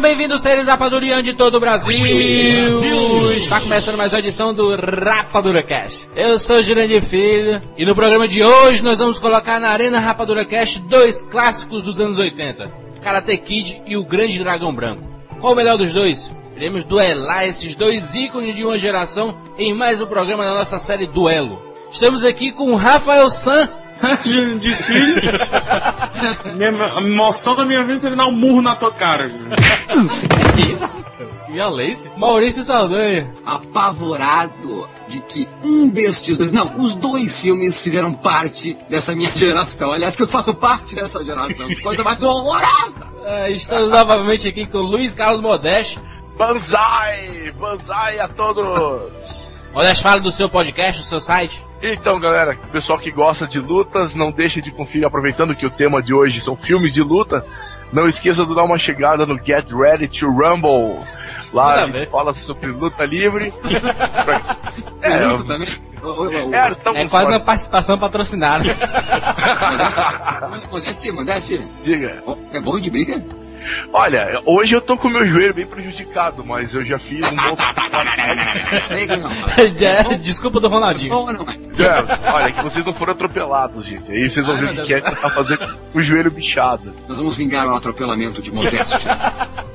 Sejam bem-vindos, seres rapadurianos de todo o Brasil. Está começando mais uma edição do Rapadura Cast. Eu sou Jurandir Filho e no programa de hoje nós vamos colocar na Arena Rapadura Cast dois clássicos dos anos 80. Karate Kid e o Grande Dragão Branco. Qual o melhor dos dois? Iremos duelar esses dois ícones de uma geração em mais um programa da nossa série Duelo. Estamos aqui com o Rafael San Júnior de filho. minha, a emoção da minha vida é dar um murro na tua cara, Júnior. Violência. Maurício Saldanha. apavorado de que um destes dois, não, os dois filmes fizeram parte dessa minha geração. Aliás, que eu faço parte dessa geração. Que coisa mais horrorosa! Ah, estamos novamente aqui com o Luiz Carlos Modeste. Banzai! Banzai a todos! Modeste, fala do seu podcast, do seu site. Então, galera, pessoal que gosta de lutas, não deixe de conferir, aproveitando que o tema de hoje são filmes de luta, não esqueça de dar uma chegada no Get Ready to Rumble. Lá Nada a gente fala sobre luta livre. É, é, luto também. Ô, ô, ô, é, tamo É quase uma participação patrocinada. Modeste, Modeste, Diga. é bom de briga? Olha, hoje eu tô com o meu joelho bem prejudicado, mas eu já fiz um bom. É, Desculpa do Ronaldinho. É? É, olha, que vocês não foram atropelados, gente. Aí vocês vão ver o meu que é tá fazendo com o joelho bichado. Nós vamos vingar o atropelamento de Modeste.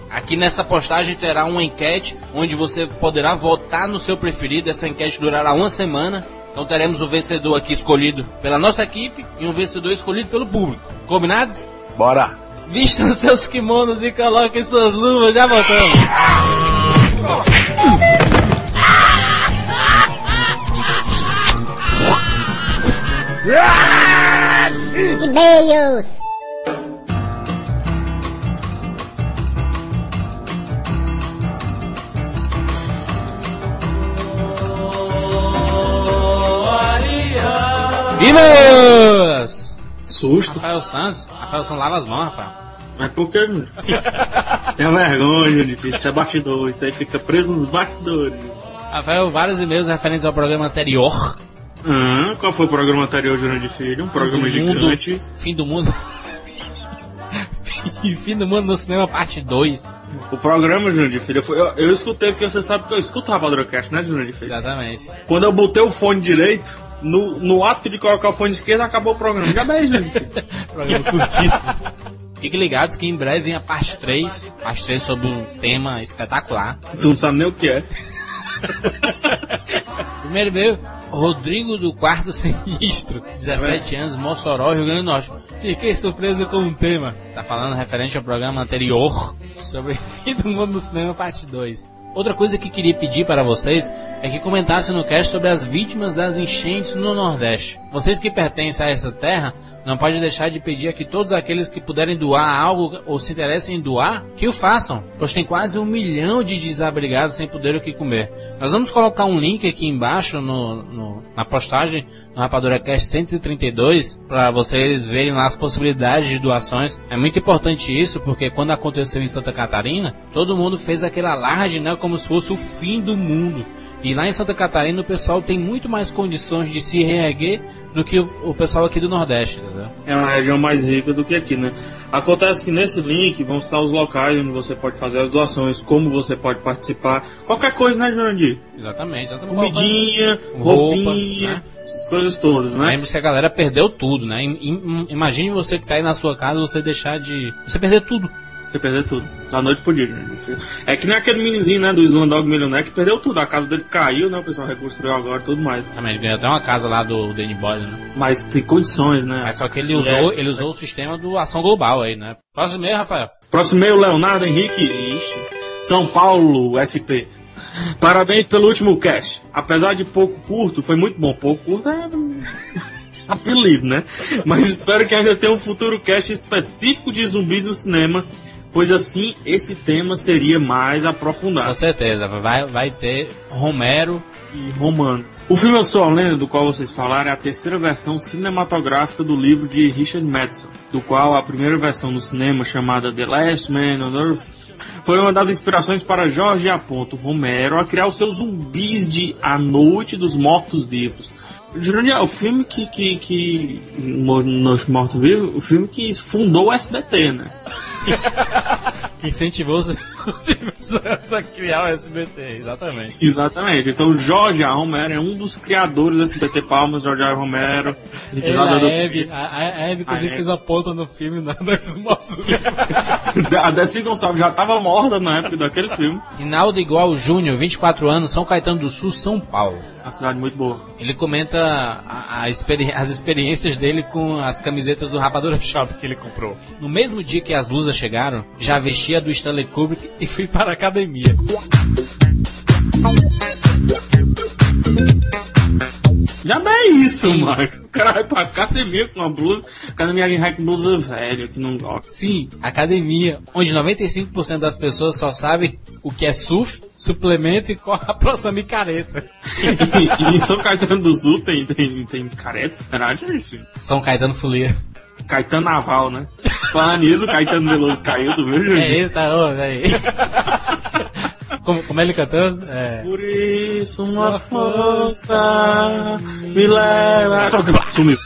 Aqui nessa postagem terá uma enquete onde você poderá votar no seu preferido. Essa enquete durará uma semana. Então teremos o vencedor aqui escolhido pela nossa equipe e um vencedor escolhido pelo público. Combinado? Bora! Vistam seus kimonos e coloquem suas luvas. Já voltamos. E-mails. E-mails! Susto. Rafael Santos. Rafael Santos lava as mãos, Rafael. Mas por que, Júnior? Tenha vergonha, Júnior. Isso é bastidor. Isso aí fica preso nos bastidores. Rafael, vários e-mails referentes ao programa anterior. Ah, qual foi o programa anterior, Júnior de Filho? Um programa Fim do mundo- gigante. Fim do mundo. Fim do mundo no cinema, parte 2. O programa, Júnior de Filho, foi, eu, eu escutei, porque você sabe que eu escuto o Rapadrocast, né, Júnior de Filho? Exatamente. Quando eu botei o fone direito, no, no ato de colocar o fone esquerdo, acabou o programa. Já bem, Júnior de Filho. Programa curtíssimo. Fiquem ligados que em breve vem a parte 3. Parte 3 sobre um tema espetacular. Tu não sabe nem o que é. Primeiro e-mail, Rodrigo do Quarto Sinistro, 17 anos, Mossoró, Rio Grande do Norte. Fiquei surpreso com o tema. Tá falando referente ao programa anterior sobre Fim do Mundo no Cinema, parte 2. Outra coisa que queria pedir para vocês é que comentassem no cast sobre as vítimas das enchentes no Nordeste. Vocês que pertencem a essa terra, não pode deixar de pedir a que todos aqueles que puderem doar algo ou se interessem em doar, que o façam, pois tem quase um milhão de desabrigados sem poder o que comer. Nós vamos colocar um link aqui embaixo no, no- na postagem no Rapadura Cast 132 para vocês verem lá as possibilidades de doações. É muito importante isso porque quando aconteceu em Santa Catarina, todo mundo fez aquele alarde, né, como se fosse o fim do mundo. E lá em Santa Catarina o pessoal tem muito mais condições de se reerguer do que o, pessoal aqui do Nordeste, entendeu? É uma região mais rica do que aqui, né? Acontece que nesse link vão estar os locais onde você pode fazer as doações, como você pode participar, qualquer coisa, né, Jurandir? Exatamente. exatamente. Comidinha, Roupa, roupinha, né? essas coisas todas, né? Lembre-se a galera perdeu tudo, né? Im- im- Imagine você que tá aí na sua casa, você deixar de. Você perder tudo. Você perder tudo. Da noite pro dia, Jurandir. É que nem aquele menininho, né, do Slumdog Millionaire que perdeu tudo. A casa dele caiu, né? O pessoal reconstruiu agora e tudo mais. Também ganhou até uma casa lá do Danny Boy, né? Mas tem condições, né? Mas só que ele usou, É. ele usou o sistema do ação global aí, né? Próximo meio, Rafael. Próximo e-mail, Leonardo Henrique. Ixi. São Paulo, SP. Parabéns pelo último cast. Apesar de pouco curto, foi muito bom. Pouco curto é apelido, né? Mas espero que ainda tenha um futuro cast específico de zumbis no cinema, pois assim esse tema seria mais aprofundado. Com certeza, vai, vai ter Romero e romano. O filme Eu Sou a Lenda, do qual vocês falaram, é a terceira versão cinematográfica do livro de Richard Madison, do qual a primeira versão no cinema, chamada The Last Man on Earth, foi uma das inspirações para Jorge Aponto Romero a criar os seus zumbis de A Noite dos Mortos-Vivos. Júnior, o filme que, que, que nos Mortos-Vivos, o filme que fundou o SBT, né? Incentivou os Silvio a criar o SBT, exatamente. Exatamente. Então Jorge A. Romero é um dos criadores do SBT Palmas, Jorge A. Romero. Ele, a Hebe, a, a Hebe, inclusive, fez a ponta no filme na, dos mortos A Desi Gonçalves já estava morta na época daquele filme. Rinaldo Igual Júnior, 24 anos, São Caetano do Sul, São Paulo. Uma cidade muito boa. Ele comenta a, a experi as experiências dele com as camisetas do Rapadura Shop que ele comprou. No mesmo dia que as blusas chegaram, já vestia do Stanley Kubrick e fui para a academia. Já não é isso, mano. O cara vai pra academia com uma blusa, academia vai com blusa velha, que não gosta. Sim, academia, onde 95% das pessoas só sabem o que é surf, suplemento e qual a próxima micareta. e, e em São Caetano do Sul tem, tem, tem careta, será, gente? São Caetano Folia. Caetano Naval, né? Falando nisso, Caetano Veloso caiu, tu viu? É isso, tá bom, aí. Como, como é ele cantando? É... Por isso uma força me leva. Sumiu.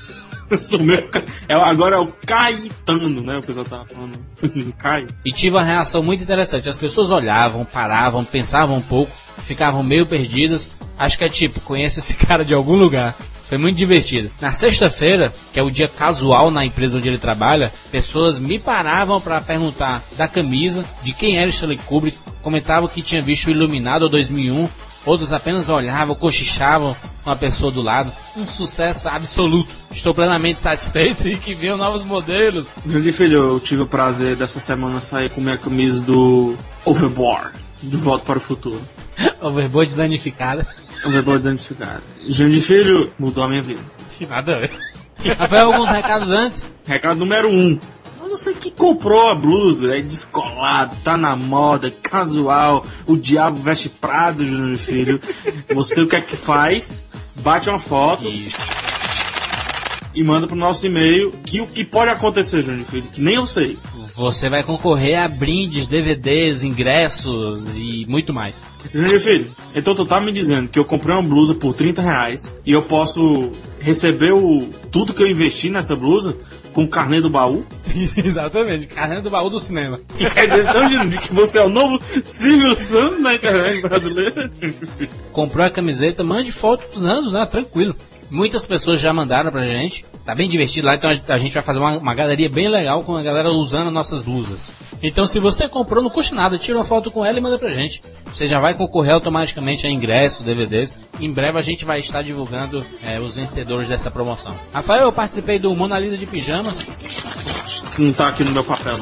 Sumiu. É, agora é o Caetano, né? O pessoal tava falando. Caio. E tive uma reação muito interessante. As pessoas olhavam, paravam, pensavam um pouco, ficavam meio perdidas. Acho que é tipo, conhece esse cara de algum lugar. Foi muito divertido. Na sexta-feira, que é o dia casual na empresa onde ele trabalha, pessoas me paravam para perguntar da camisa, de quem era Stanley Kubrick, comentavam que tinha visto o Iluminado 2001, outros apenas olhavam, cochichavam com a pessoa do lado. Um sucesso absoluto. Estou plenamente satisfeito e que venham novos modelos. Grande filho, eu tive o prazer dessa semana sair com minha camisa do Overboard, de Volta para o Futuro. Overboard danificada. Overboard danificada. Jandir Filho mudou a minha vida. Nada a ver. Rafael, alguns recados antes? Recado número um. Eu não sei que comprou a blusa, é descolado, tá na moda, casual, o diabo veste prado, Júnior Filho. Você o que é que faz? Bate uma foto. Isso. E manda pro nosso e-mail que o que pode acontecer, Júnior Filho, que nem eu sei. Você vai concorrer a brindes, DVDs, ingressos e muito mais. Júnior Filho, então tu tá me dizendo que eu comprei uma blusa por 30 reais e eu posso receber o, tudo que eu investi nessa blusa com o carnê do baú? Exatamente, carnê do baú do cinema. Quer dizer, então, Júnior, que você é o novo Silvio Santos na internet brasileira? Comprou a camiseta, mande foto usando, né? Tranquilo. Muitas pessoas já mandaram pra gente. Tá bem divertido lá, então a gente vai fazer uma, uma galeria bem legal com a galera usando nossas blusas. Então se você comprou, não custa nada, tira uma foto com ela e manda pra gente. Você já vai concorrer automaticamente a ingressos, DVDs. Em breve a gente vai estar divulgando é, os vencedores dessa promoção. Rafael, eu participei do Mona Lisa de Pijamas. Não tá aqui no meu papel.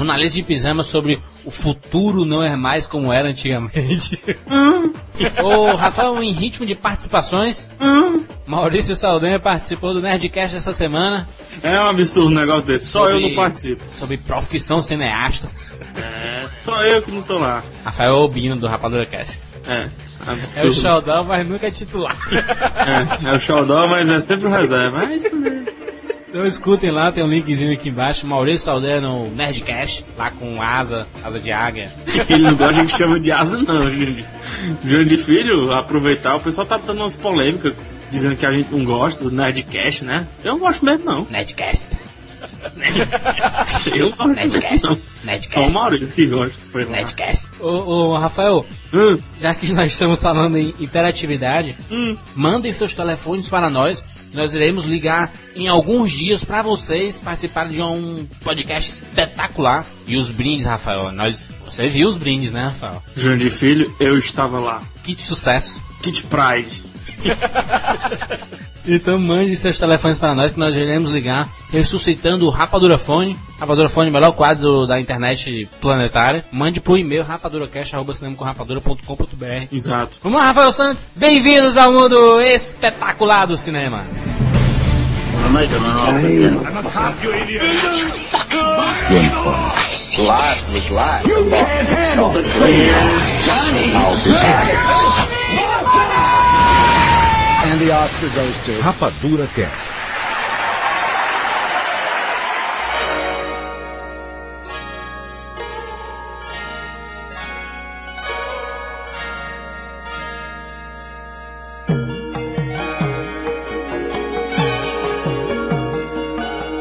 Mona Lisa de Pijamas sobre o futuro não é mais como era antigamente. Hum. Ô, Rafael, em ritmo de participações, hum. Maurício Saldanha participou do Nerdcast essa semana. É um absurdo um negócio desse, só sobre, eu não participo. Sobre profissão cineasta. É, só eu que não tô lá. Rafael Albino do Rapadura Cast. É. Absurdo. É o Xaldão, mas nunca é titular. É, é o Xaldão, mas é sempre o reserva. É isso mesmo. Então escutem lá, tem um linkzinho aqui embaixo. Maurício Saldanha no Nerdcast, lá com asa, asa de águia. Ele não gosta que chama de asa, não, gente. João de Filho, aproveitar, o pessoal tá dando umas polêmicas dizendo que a gente não gosta do Nerdcast, né? Eu não gosto mesmo, não. Nerdcast. Eu não Nerdcast. Não. Nerdcast. Só o Maurício que gosta. Foi lá. Nerdcast. Ô, ô Rafael, hum. já que nós estamos falando em interatividade, hum. mandem seus telefones para nós. Nós iremos ligar em alguns dias para vocês participarem de um podcast espetacular. E os brindes, Rafael, nós. Você viu os brindes, né, Rafael? De Filho, eu estava lá. Kit sucesso. Kit Pride. então mande seus telefones para nós que nós iremos ligar, ressuscitando o Rapadura Fone. Rapadura Fone, melhor quadro da internet planetária. Mande pro e-mail rapaduracast.com.br Exato. Vamos lá, Rafael Santos. Bem-vindos ao mundo espetacular do cinema. Life was life. You can't handle the truth. Johnny. I'll be back. The Oscar goes to... Rapadura Cast.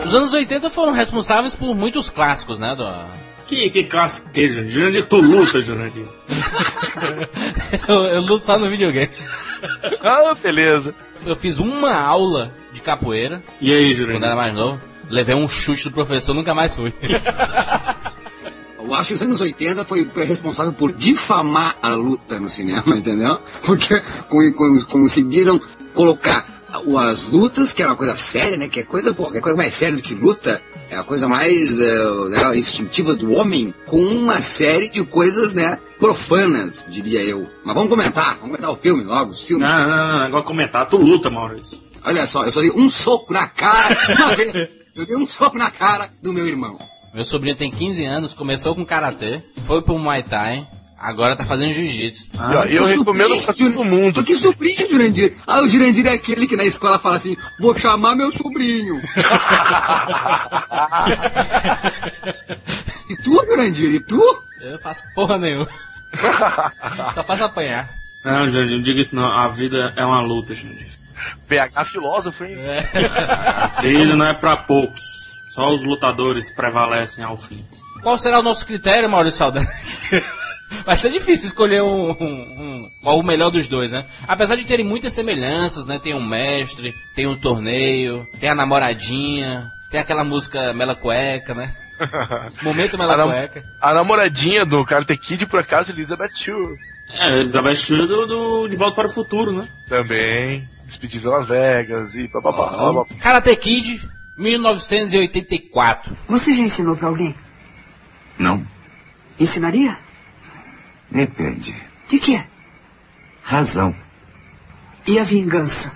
Os anos 80 foram responsáveis por muitos clássicos, né? Do... Que, que clássico que, Jurandir? Jurandir, tu luta, Jurandir. eu, eu luto só no videogame. Ah, beleza. Eu fiz uma aula de capoeira E aí, quando Jurandir? era mais novo. Levei um chute do professor, nunca mais fui. Eu acho que os anos 80 foi responsável por difamar a luta no cinema, entendeu? Porque con- con- conseguiram colocar as lutas, que era uma coisa séria, né? Que é coisa, pô, é coisa mais séria do que luta. É a coisa mais eh, né, instintiva do homem, com uma série de coisas, né, profanas, diria eu. Mas vamos comentar, vamos comentar o filme logo, os filmes. Não, não, não, agora comentar. Tu luta, Maurício. Olha só, eu só dei um soco na cara, uma vez, eu dei um soco na cara do meu irmão. Meu sobrinho tem 15 anos, começou com karatê, foi pro Muay Thai, agora tá fazendo jiu-jitsu. Ó, eu Que recomendo pra todo mundo. Mas Que sobrinho, Jurandir? Ah, o Jurandir é aquele que na escola fala assim, vou chamar meu sobrinho. e tu, Jurandir, e tu? Eu faço porra nenhuma. Só faço apanhar. Não, Jurandir, não diga isso não. A vida é uma luta, Jurandir. PH filósofo, hein? A vida não é pra poucos. Só os lutadores prevalecem ao fim. Qual será o nosso critério, Maurício Saldanha? Vai ser difícil escolher um, um- um- qual o melhor dos dois, né? Apesar de terem muitas semelhanças, né? Tem um mestre, tem um torneio, tem a namoradinha, tem aquela música Mela Cueca, né? Momento Mela A Cueca. A namoradinha do Karate Kid, por acaso, Elizabeth Shue. É, Elizabeth Shue do, do De Volta para o Futuro, né? Também. Despedido em Las Vegas e bababá. bababá. Karate Kid, 1984. Você já ensinou pra alguém? Não, Ensinaria? Depende. De quê? Razão. E a vingança?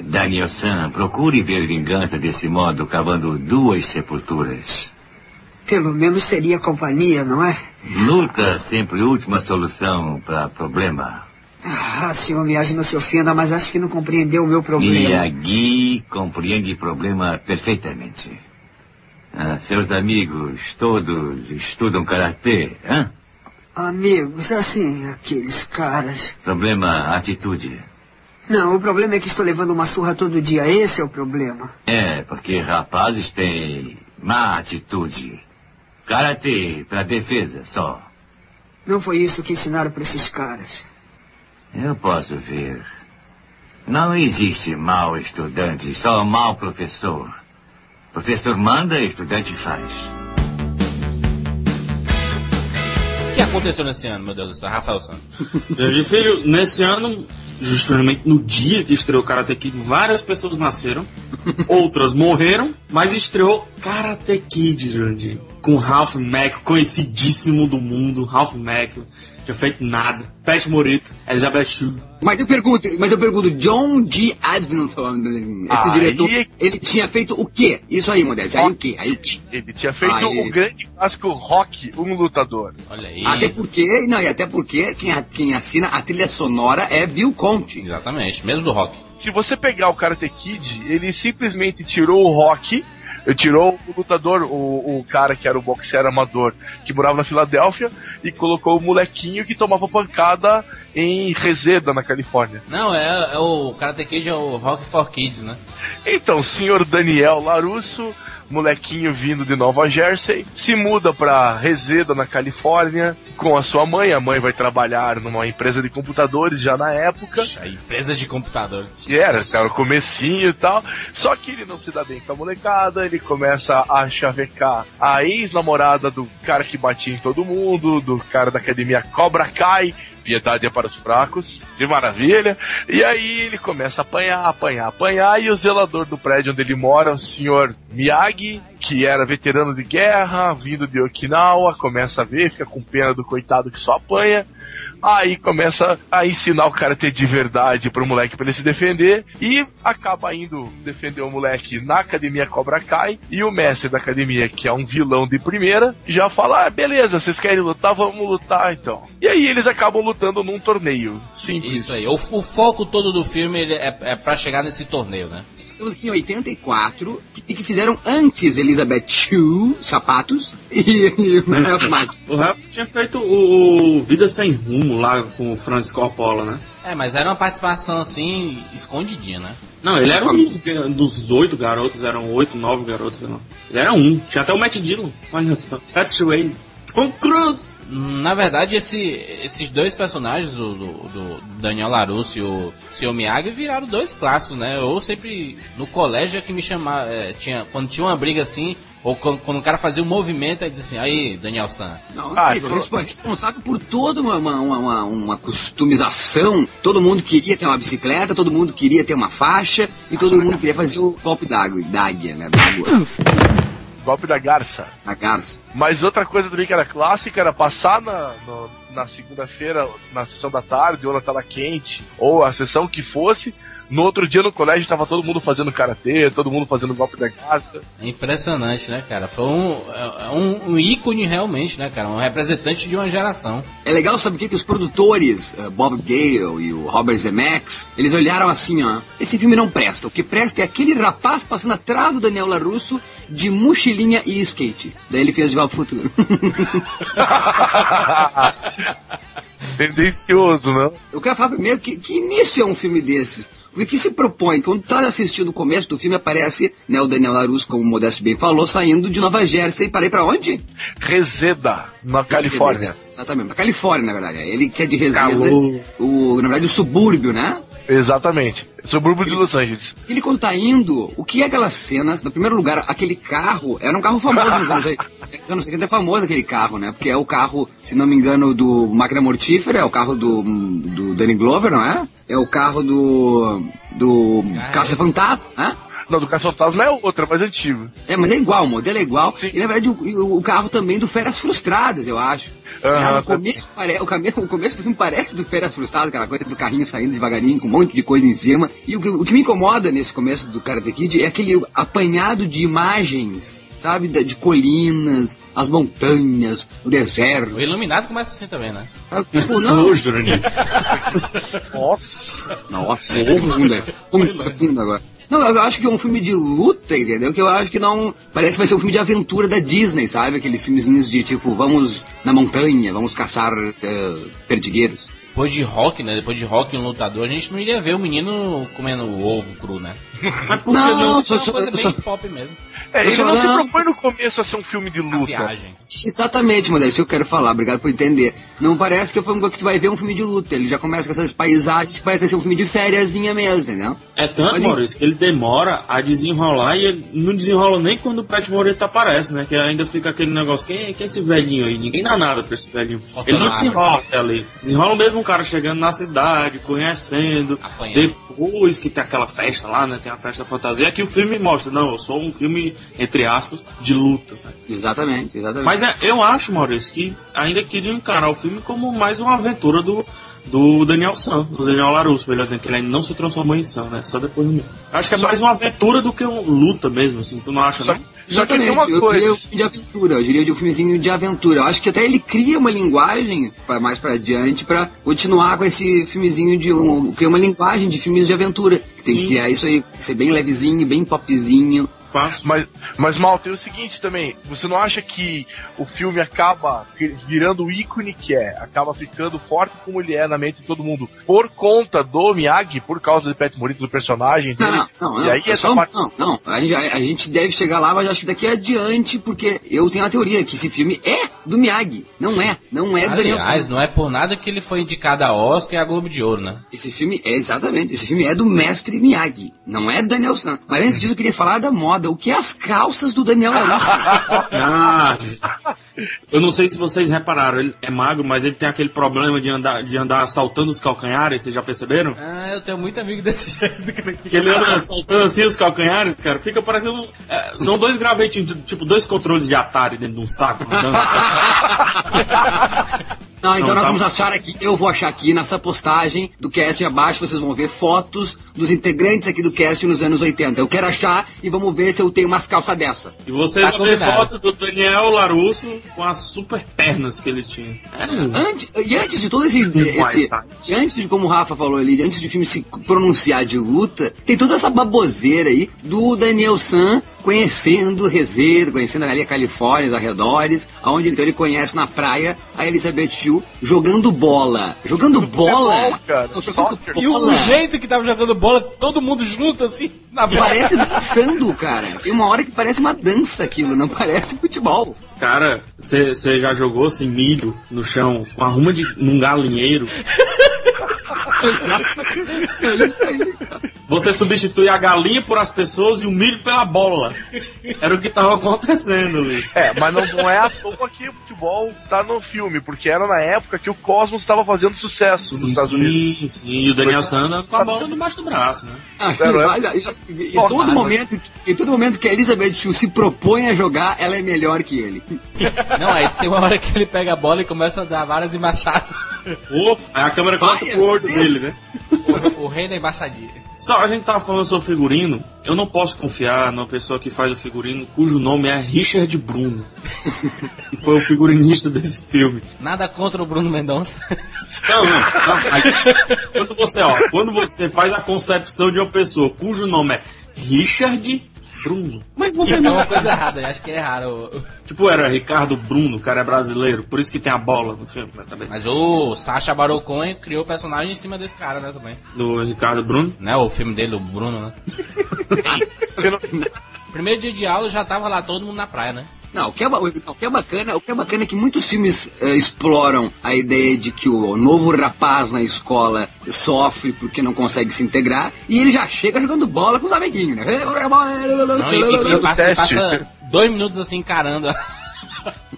Daniel-san, procure ver vingança desse modo, cavando duas sepulturas. Pelo menos seria companhia, não é? Luta sempre última solução para problema. Ah, senhor Miyagi não se ofenda, mas acho que não compreendeu o meu problema. Miyagi compreende problema perfeitamente. Ah, seus amigos todos estudam karatê, hã? Amigos, assim, aqueles caras. Problema atitude. Não, o problema é que estou levando uma surra todo dia. Esse é o problema. É, porque rapazes têm má atitude. Karatê para defesa só. Não foi isso que ensinaram para esses caras. Eu posso ver. Não existe mau estudante, só mau professor. Professor manda, estudante faz. O que aconteceu nesse ano, meu Deus do céu? Rafael Santos. Jurandir Filho, nesse ano, justamente no dia que estreou Karate Kid, várias pessoas nasceram, outras morreram, mas estreou Karate Kid, Jurandir. Com Ralph Macchio, conhecidíssimo do mundo, Ralph Macchio, tinha feito nada. Pat Morito, Elizabeth Shue. Mas eu pergunto, mas eu pergunto, John G. Adventon, é Ah, diretor, ele- ele tinha feito o quê? Isso aí, Modésio, aí o quê? Aí o quê? Ele tinha feito Aí. o grande clássico Rock, um lutador. Olha aí. Até porque, não, e até porque quem, a- quem assina a trilha sonora é Bill Conti. Exatamente, mesmo do rock. Se você pegar o Karate Kid, ele simplesmente tirou o Rock, tirou o lutador, o, o cara que era o boxeiro amador, que morava na Filadélfia, e colocou o molequinho que tomava pancada em Reseda, na Califórnia. Não, é, é o Karate Kid é o Rock for Kids, né? Então, senhor Daniel Larusso, molequinho vindo de Nova Jersey, se muda pra Reseda, na Califórnia, com a sua mãe. A mãe vai trabalhar numa empresa de computadores já na época. A empresa de computadores. E era, era o comecinho e tal. Só que ele não se dá bem com a molecada, ele começa a chavecar a ex-namorada do cara que batia em todo mundo, do cara da academia Cobra Kai. Piedade é para os fracos, de maravilha. E aí ele começa a apanhar, apanhar, apanhar. E o zelador do prédio onde ele mora, o senhor Miyagi, que era veterano de guerra, vindo de Okinawa, começa a ver, fica com pena do coitado que só apanha. Aí começa a ensinar o karatê de verdade pro moleque pra ele se defender e acaba indo defender o moleque na academia Cobra Kai e o mestre da academia, que é um vilão de primeira, já fala: ah, beleza, vocês querem lutar? Vamos lutar então. E aí eles acabam lutando num torneio. Simples. Isso aí. O, o foco todo do filme é, é pra chegar nesse torneio, né? Estamos aqui em 84 e que fizeram antes Elizabeth Shue, sapatos, e, e o Ralph Macchio. O Ralph tinha feito o, Vida Sem Rumo lá com o Francis Coppola, né? É, mas era uma participação assim, escondidinha, né? Não, ele era um dos, dos oito garotos, eram oito, nove garotos, não. Ele era um. Tinha até o Matt Dillon. Olha só. Patrick Swayze. Tom Cruise. Na verdade, esse, esses dois personagens, o do, do Daniel LaRusso e o Sr. Miyagi, viraram dois clássicos, né? Eu sempre, no colégio, é que me chamava, é, tinha, quando tinha uma briga assim, ou quando, quando o cara fazia um movimento, aí dizia assim, aí, Daniel San. Não, Ah, incrível, então- respo- responsável por toda uma, uma, uma, uma- customização. Todo mundo queria ter uma bicicleta, todo mundo queria ter uma faixa e todo mundo queria fazer o golpe d'água, da águia, né? Da água, Golpe da garça. da garça. Mas outra coisa também que era clássica era passar na, no- na segunda-feira, na sessão da tarde, ou na tela quente, ou a sessão que fosse. No outro dia no colégio tava todo mundo fazendo karatê, todo mundo fazendo golpe da garça. É impressionante, né, cara? Foi um, é- é um, um ícone realmente, né, cara? Um representante de uma geração. É legal, sabe o que? Que os produtores, eh, Bob Gale e o Robert Zemeckis, eles olharam assim, ó. Esse filme não presta. O que presta é aquele rapaz passando atrás do Daniel LaRusso de mochilinha e skate. Daí ele fez de volta pro futuro. Tendencioso, né? Eu quero falar primeiro que, que início é um filme desses. Porque que se propõe, quando tá assistindo o começo do filme, aparece né, o Daniel LaRusso, como o Modesto bem falou, saindo de Nova Jersey. Parei pra onde? Reseda, na Califórnia. Exatamente, pra Califórnia, na verdade. Ele que é de Reseda. O, na verdade, o subúrbio, né? Exatamente. Subúrbio de Los Angeles. Ele quando tá indo, o que é aquelas cenas? No primeiro lugar, aquele carro, era um carro famoso nos anos 80. Nos anos 70 é famoso aquele carro, né? Porque é o carro, se não me engano, do Máquina Mortífera, é o carro do, do Danny Glover, não é? É o carro do. do Caça-Fantasma, né? Não, do Caça Fantasma é outro, é mais antigo. É, mas é igual, o modelo é igual. Sim. E na verdade o, o- o carro também do Férias Frustradas, eu acho. Aliás, o, começo pare... o, o começo do filme parece do Férias Frustradas, aquela coisa do carrinho saindo devagarinho, com um monte de coisa em cima. E o que, o que me incomoda nesse começo do Karate Kid é aquele apanhado de imagens, sabe? Da- De colinas, as montanhas, o deserto. O Iluminado começa assim também, né? Ah, Tipo, não. Nossa. Nossa, é profundo, é. Profundo agora. Não, eu acho que é um filme de luta, entendeu? Que eu acho que não. Parece que vai ser um filme de aventura da Disney, sabe? Aqueles filmezinhos de tipo, vamos na montanha, vamos caçar eh, perdigueiros. Depois de rock, né? Depois de rock e um lutador, a gente não iria ver o menino comendo ovo cru, né? Mas por que Não, não? só, É uma só, coisa bem só- pop mesmo. É, ele só não se não- propõe no começo a ser um filme de luta. viagem. Exatamente, mas é isso que eu quero falar, obrigado por entender. Não parece que foi um que tu vai ver um filme de luta, ele já começa com essas paisagens que parece ser um filme de fériasinha mesmo, entendeu? É tanto, Mas, Maurício, que ele demora a desenrolar e ele não desenrola nem quando o Pat Moreta aparece, né? Que ainda fica aquele negócio, quem, quem é esse velhinho aí? Ninguém dá nada pra esse velhinho. Ele não desenrola até ali. Desenrola mesmo um cara chegando na cidade, conhecendo, Apanhando. depois que tem aquela festa lá, né? Tem a festa fantasia, que o filme mostra, não, eu sou um filme, entre aspas, de luta. né? Exatamente, exatamente. Mas é, eu acho, Maurício, que ainda queriam encarar o filme como mais uma aventura do, do Daniel San, do Daniel Larusso, melhor dizendo, que ele ainda não se transformou em San, né? Só depois do meio. Acho que é mais uma aventura do que uma luta mesmo, assim, tu não acha, Só, não? Só que tem uma eu coisa. diria um filme de aventura, eu diria de um filmezinho de aventura. Eu acho que até ele cria uma linguagem pra, mais pra adiante pra continuar com esse filmezinho de um. Cria uma linguagem de filmes de aventura. Que tem Sim. que criar isso aí, ser bem levezinho, bem popzinho. Fácil. Mas, mas mal, tem o seguinte também, você não acha que o filme acaba virando o ícone que é, acaba ficando forte como ele é na mente de todo mundo, por conta do Miyagi, por causa de Pet Morito do personagem Não, dele? não, não, e não. aí é essa só- parte... não, não. A gente, a, a gente deve chegar lá, mas acho que daqui adiante, porque eu tenho a teoria que esse filme é do Miyagi. Não é, não é do Daniel Aliás, San. não é por nada que ele foi indicado a Oscar e a Globo de Ouro, né? Esse filme é exatamente, esse filme é do mestre Miyagi, não é do Daniel San. Mas antes disso eu queria falar da moda, o que é as calças do Daniel LaRusso? Ah, eu não sei se vocês repararam, ele é magro, mas ele tem aquele problema de andar, de andar saltando os calcanhares, vocês já perceberam? Ah, eu tenho muito amigo desse jeito, cara. Que ele anda saltando assim os calcanhares, cara, fica parecendo. é, são dois gravetinhos, tipo dois controles de Atari dentro de um saco. andando. Não, então Não, nós tá- vamos achar aqui, eu vou achar aqui nessa postagem do cast abaixo, vocês vão ver fotos dos integrantes aqui do cast nos anos 80. Eu quero achar e vamos ver se eu tenho umas calças dessa. E você Tá vai ver foto do Daniel Larusso com as super pernas que ele tinha. Era um Antes, e antes de todo esse, esse e antes de como o Rafa falou ali, antes de filme se pronunciar de luta, tem toda essa baboseira aí do Daniel San conhecendo Reseda, conhecendo ali a Califórnia, os arredores, aonde então ele conhece na praia a Elizabeth Shue jogando bola. Jogando bola? cara. Jogando Soccer. E o, bola. o jeito que tava jogando bola, todo mundo junto assim, na praia. Parece dançando, cara. Tem uma hora que parece uma dança aquilo, não parece futebol. Cara, você já jogou assim milho no chão com a ruma de num galinheiro? É isso aí, cara. Você substitui a galinha por as pessoas e o milho pela bola. Era o que tava acontecendo ali. É, mas não, não é à toa que o futebol tá no filme, porque era na época que o Cosmos estava fazendo sucesso nos Estados Unidos. Sim, sim. E o Daniel Sanders com a bola debaixo do braço, né? Ah, mas, e, e- e todo momento, em todo momento que a Elizabeth Shue se propõe a jogar, ela é melhor que ele. Não, aí tem uma hora que ele pega a bola e começa a dar várias embaixadas. Ô, aí a câmera Vai, pro olho Deus. Dele, né? O, o rei da embaixadinha. Só a gente tava falando sobre figurino. Eu não posso confiar numa pessoa que faz o figurino cujo nome é Richard Bruno. que foi o figurinista desse filme. Nada contra o Bruno Mendonça. Não, não. não. Aí, quando você, ó, quando você faz a concepção de uma pessoa cujo nome é Richard Bruno. Como é que você É não. uma coisa errada, eu acho que é errado. Tipo, era Ricardo Bruno, o cara é brasileiro, por isso que tem a bola no filme, vai saber? Mas o Sacha Baron Cohen criou o personagem em cima desse cara, né, também. Do Ricardo Bruno. Né, o filme dele, o Bruno, né? Primeiro dia de aula já tava lá todo mundo na praia, né? Não, o que é, o que é bacana, o que é bacana é que muitos filmes eh, exploram a ideia de que o novo rapaz na escola sofre porque não consegue se integrar e ele já chega jogando bola com os amiguinhos, né? Não, e, e- e passa, passa dois minutos assim encarando.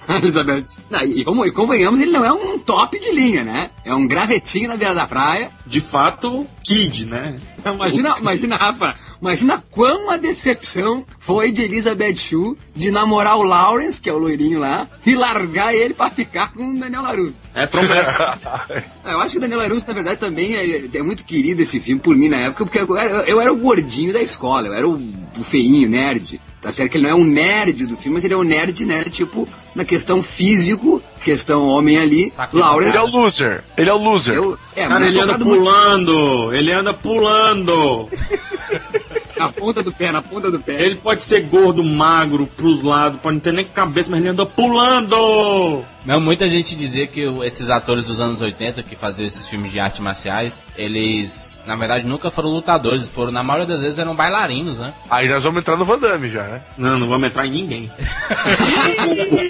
Elizabeth. Não, e, vamos, e convenhamos, ele não é um top de linha, né? É um gravetinho na beira da praia. De fato, Kid, né? Imagina, imagina, Rafa, imagina quão a decepção foi de Elizabeth Shue de namorar o Lawrence, que é o loirinho lá, e largar ele pra ficar com o Daniel LaRusso. É promessa. Ah, Eu acho que o Daniel LaRusso, na verdade, também é, é muito querido esse filme por mim na época, porque eu era, eu era o gordinho da escola, eu era o, o feinho, nerd. Tá certo que ele não é um nerd do filme, mas ele é um nerd, nerd, tipo, na questão físico, questão homem ali. Saco Lawrence. Ele é o loser. Ele é o loser. Eu, é, Cara, mas ele anda pulando, ele anda pulando. na ponta do pé, na ponta do pé. Ele pode ser gordo, magro, pros lados, pode não ter nem cabeça, mas ele anda pulando. Não, muita gente dizia que esses atores dos anos 80 que faziam esses filmes de artes marciais, eles, na verdade, nunca foram lutadores, foram, na maioria das vezes, eram bailarinos, né? Aí nós vamos entrar no Van Damme já, né? Não, não vamos entrar em ninguém.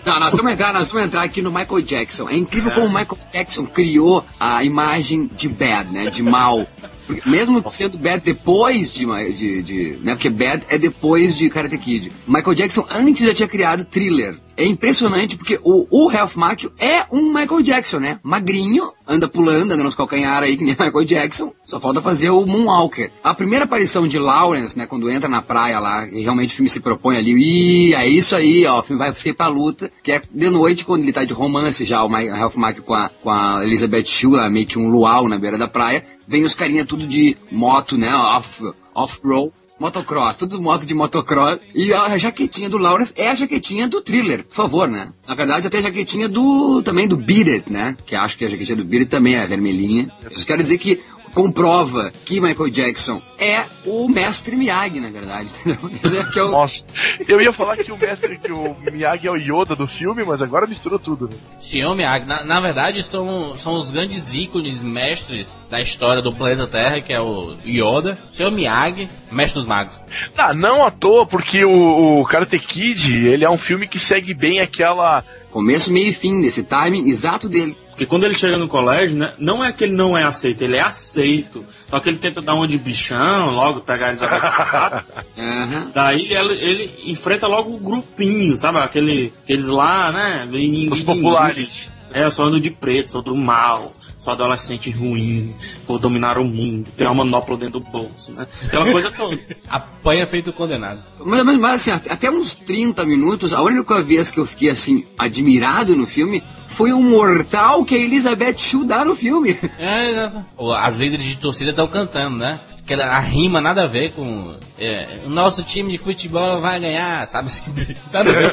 Não, nós vamos entrar, nós vamos entrar aqui no Michael Jackson. É incrível como o Michael Jackson criou a imagem de bad, né? De mal. Porque mesmo sendo bad depois de, de, de né? Porque bad é depois de Karate Kid. Michael Jackson antes já tinha criado thriller. É impressionante porque o, o Ralph Macchio é um Michael Jackson, né? Magrinho, anda pulando, anda nos calcanhar aí que nem Michael Jackson. Só falta fazer o Moonwalker. A primeira aparição de Lawrence, né? Quando entra na praia lá, e realmente o filme se propõe ali, ih, é isso aí, ó, o filme vai ser pra luta, que é de noite quando ele tá de romance já, o Ralph Macchio com a, com a Elizabeth Shue, meio que um luau na beira da praia, vem os carinha tudo de moto, né? Off, off-road. Motocross, tudo moto de motocross. E a jaquetinha do Lawrence é a jaquetinha do thriller, por favor, né? Na verdade, até a jaquetinha do. também do Beat It, né? Que acho que a jaquetinha do Beat It também é vermelhinha. Isso quer dizer que comprova que Michael Jackson é o mestre Miyagi, na verdade, que é o- Nossa. Eu ia falar que o mestre, que o Miyagi é o Yoda do filme, mas agora misturou tudo, né? Xion Miyagi, na, na verdade, são, são os grandes ícones, mestres da história do planeta Terra, que é o Yoda, Xion Miyagi, mestre dos magos. Ah, não à toa, porque o, o Karate Kid, ele é um filme que segue bem aquela... começo, meio e fim desse timing exato dele. Porque quando ele chega no colégio, né, não é que ele não é aceito, ele é aceito. Só que ele tenta dar uma de bichão, logo pegar a Elizabeth Sapato. Aham. Daí ele, ele enfrenta logo o grupinho, sabe? Aquele, aqueles lá, né? Os populares. É, eu sou ando de preto, sou do mal, sou adolescente ruim, vou dominar o mundo, tenho uma manopla dentro do bolso, né? Aquela coisa toda. Apanha feito condenado. Mas, mas, mas, assim, até até uns 30 minutos, a única vez que eu fiquei assim, admirado no filme foi um mortal que a Elizabeth Shue dá no filme. É, As líderes de torcida estão cantando, né? Aquela, a rima nada a ver com. é, o nosso time de futebol vai ganhar, sabe? Nada a ver.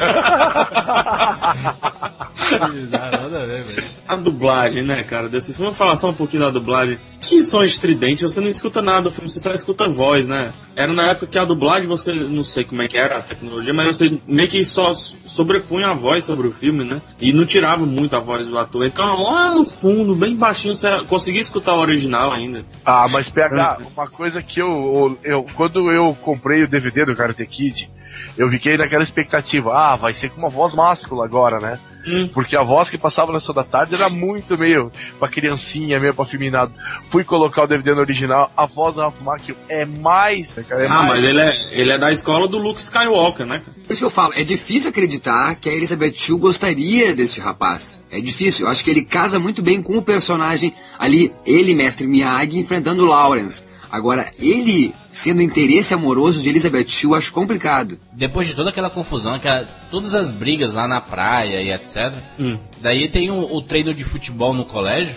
nada a ver, velho. A dublagem, né, cara, desse filme. Vamos falar só um pouquinho da dublagem. Que som estridente, você não escuta nada do filme, você só escuta a voz, né? Era na época que a dublagem, você, não sei como é que era a tecnologia, mas você meio que só sobrepunha a voz sobre o filme, né? E não tirava muito a voz do ator. Então, lá no fundo, bem baixinho, você conseguia escutar o original ainda. Ah, mas PH, uma coisa que eu, eu. Quando eu comprei o DVD do Karate Kid, eu fiquei naquela expectativa, ah, vai ser com uma voz máscula agora, né? Hum. Porque a voz que passava na sessão da tarde era muito meio pra criancinha, meio pra afeminado. Fui colocar o DVD no original, a voz do Ralph Macchio é mais. cara, é Ah, mais- mas ele é, ele é da escola do Luke Skywalker, né? Por isso que eu falo, é difícil acreditar que a Elizabeth Shue gostaria desse rapaz. É difícil. Eu acho que ele casa muito bem com o personagem ali, ele, mestre Miyagi, enfrentando o Lawrence. Agora, ele sendo interesse amoroso de Elizabeth Shue, acho complicado. Depois de toda aquela confusão, aquela, todas as brigas lá na praia e etc. Hum. Daí tem o, o treino de futebol no colégio,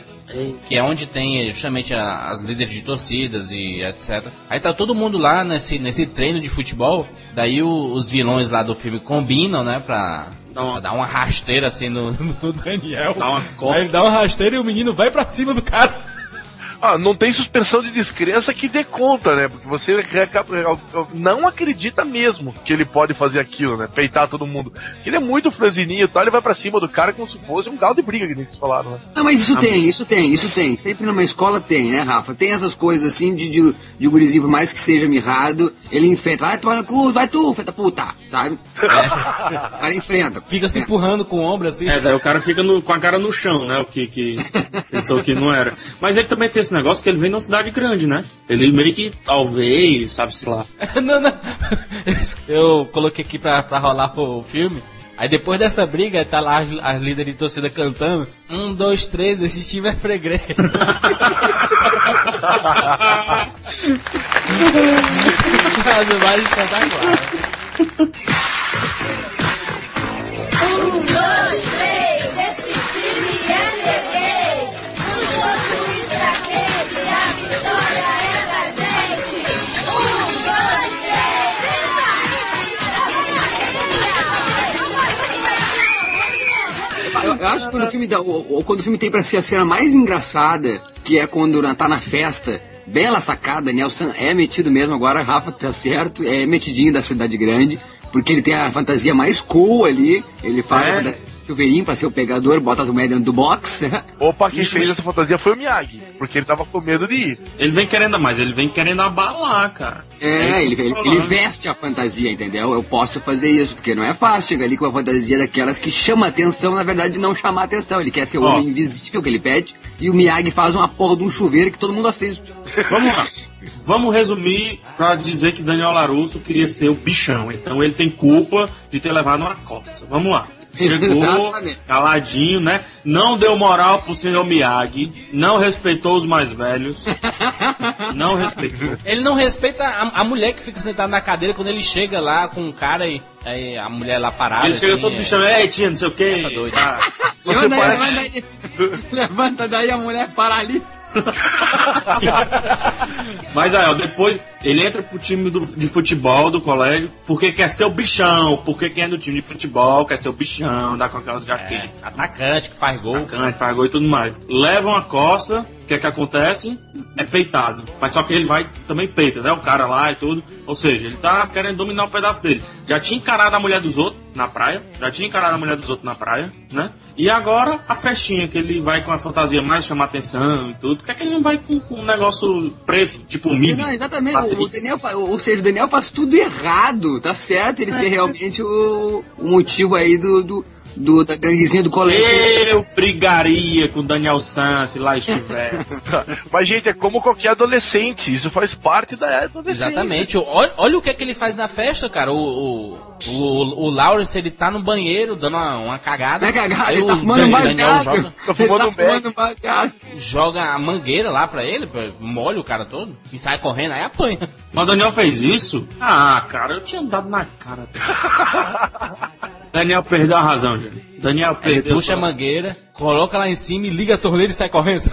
que é onde tem justamente a- as líderes de torcidas e etc. Aí tá todo mundo lá nesse, nesse treino de futebol. Daí o- os vilões lá do filme combinam, né, pra, pra dar uma rasteira assim no, no Daniel. Dá uma coça. Aí ele dá uma rasteira e o menino vai pra cima do cara. Ah, não tem suspensão de descrença que dê conta, né? Porque você não acredita mesmo que ele pode fazer aquilo, né? Peitar todo mundo. Porque ele é muito franzininho e tal, ele vai pra cima do cara como se fosse um galo de briga, que nem vocês falaram, né? Não, mas isso tem, isso tem, isso tem. Sempre numa escola tem, né, Rafa? Tem essas coisas assim de, de, de o gurizinho, por mais que seja mirrado, ele enfrenta. Vai tomar no cu, vai tu, feta puta, sabe? O cara enfrenta. Fica se É. empurrando com o ombro assim. É, daí o cara fica no- com a cara no chão, né? O que, que pensou que não era. Mas ele também tem esse negócio que ele vem numa cidade grande, né? Ele meio que, talvez, sabe-se lá. não, não. Eu coloquei aqui pra, pra rolar o filme. Aí depois dessa briga, tá lá as, as líderes de torcida cantando. Um, dois, três, esse time é freguês. As espetaculares. Um, dois, Eu, acho que quando o filme dá, ou, ou quando o filme tem pra ser a cena mais engraçada, que é quando tá na festa, bela sacada, Nelson é metido mesmo, agora Rafa tá certo, é metidinho da cidade grande, porque ele tem a fantasia mais cool ali, ele fala É. da Silveirinho pra ser o pegador, bota as moedas dentro do box? Opa, quem fez essa fantasia foi o Miyagi, porque ele tava com medo de ir. Ele vem querendo, mas ele vem querendo abalar, cara. É, que ele, ele, ele veste a fantasia, entendeu? Eu posso fazer isso, porque não é fácil chegar ali com a fantasia daquelas que chama atenção, na verdade não chamar atenção. Ele quer ser o Ó. homem invisível que ele pede, e o Miyagi faz uma porra de um chuveiro que todo mundo assiste. Vamos lá. Vamos resumir pra dizer que Daniel Larusso queria ser o bichão. Então ele tem culpa de ter levado uma coça. Vamos lá. Chegou caladinho, né? Não deu moral pro senhor Miyagi. Não respeitou os mais velhos. Não respeitou. Ele não respeita a, a mulher que fica sentada na cadeira quando ele chega lá com o cara e aí a mulher lá parada. Ele chega assim, todo é- bichão, ei, tia, não sei o quê. Essa doida. Ah, Você Levanta, daí, levanta daí a mulher paralítica. Mas aí, ó, depois ele entra pro time do- de futebol do colégio porque quer ser o bichão. Porque quem é do time de futebol quer ser o bichão, dá com aquelas É, jaquetas. atacante que faz gol. Atacante, faz gol e tudo mais. Leva uma coça, que é que acontece? É peitado. Mas só que ele vai também peita, né? O cara lá e tudo. Ou seja, ele tá querendo dominar um pedaço dele. Já tinha encarado a mulher dos outros na praia. Já tinha encarado a mulher dos outros na praia, né? E agora a festinha, que ele vai com a fantasia mais chamar atenção e tudo. Por que, é que ele não vai com, com um negócio preto, tipo MIB? Não, exatamente. O? Daniel, ou seja, o Daniel faz tudo errado. Tá certo ele ser realmente o, o motivo aí do, do, do- da ganguezinha do colégio. Eu brigaria com o Daniel San se lá estivesse. Mas, gente, é como qualquer adolescente, isso faz parte da adolescência. Exatamente. Olha, olha o que é que ele faz na festa, cara. O, o, o, o Lawrence, ele tá no banheiro dando uma, uma cagada. É cagada, Aí ele tá o fumando Dan- baseado. Daniel joga, Tá fumando tá um baseado. joga a mangueira lá pra ele, molha o cara todo e sai correndo, aí apanha. Mas o Daniel fez isso? Ah, cara, eu tinha dado na cara. Daniel perdeu a razão, gente. Daniel Ele perdeu. puxa a mangueira, coloca lá em cima e liga a torneira e sai correndo.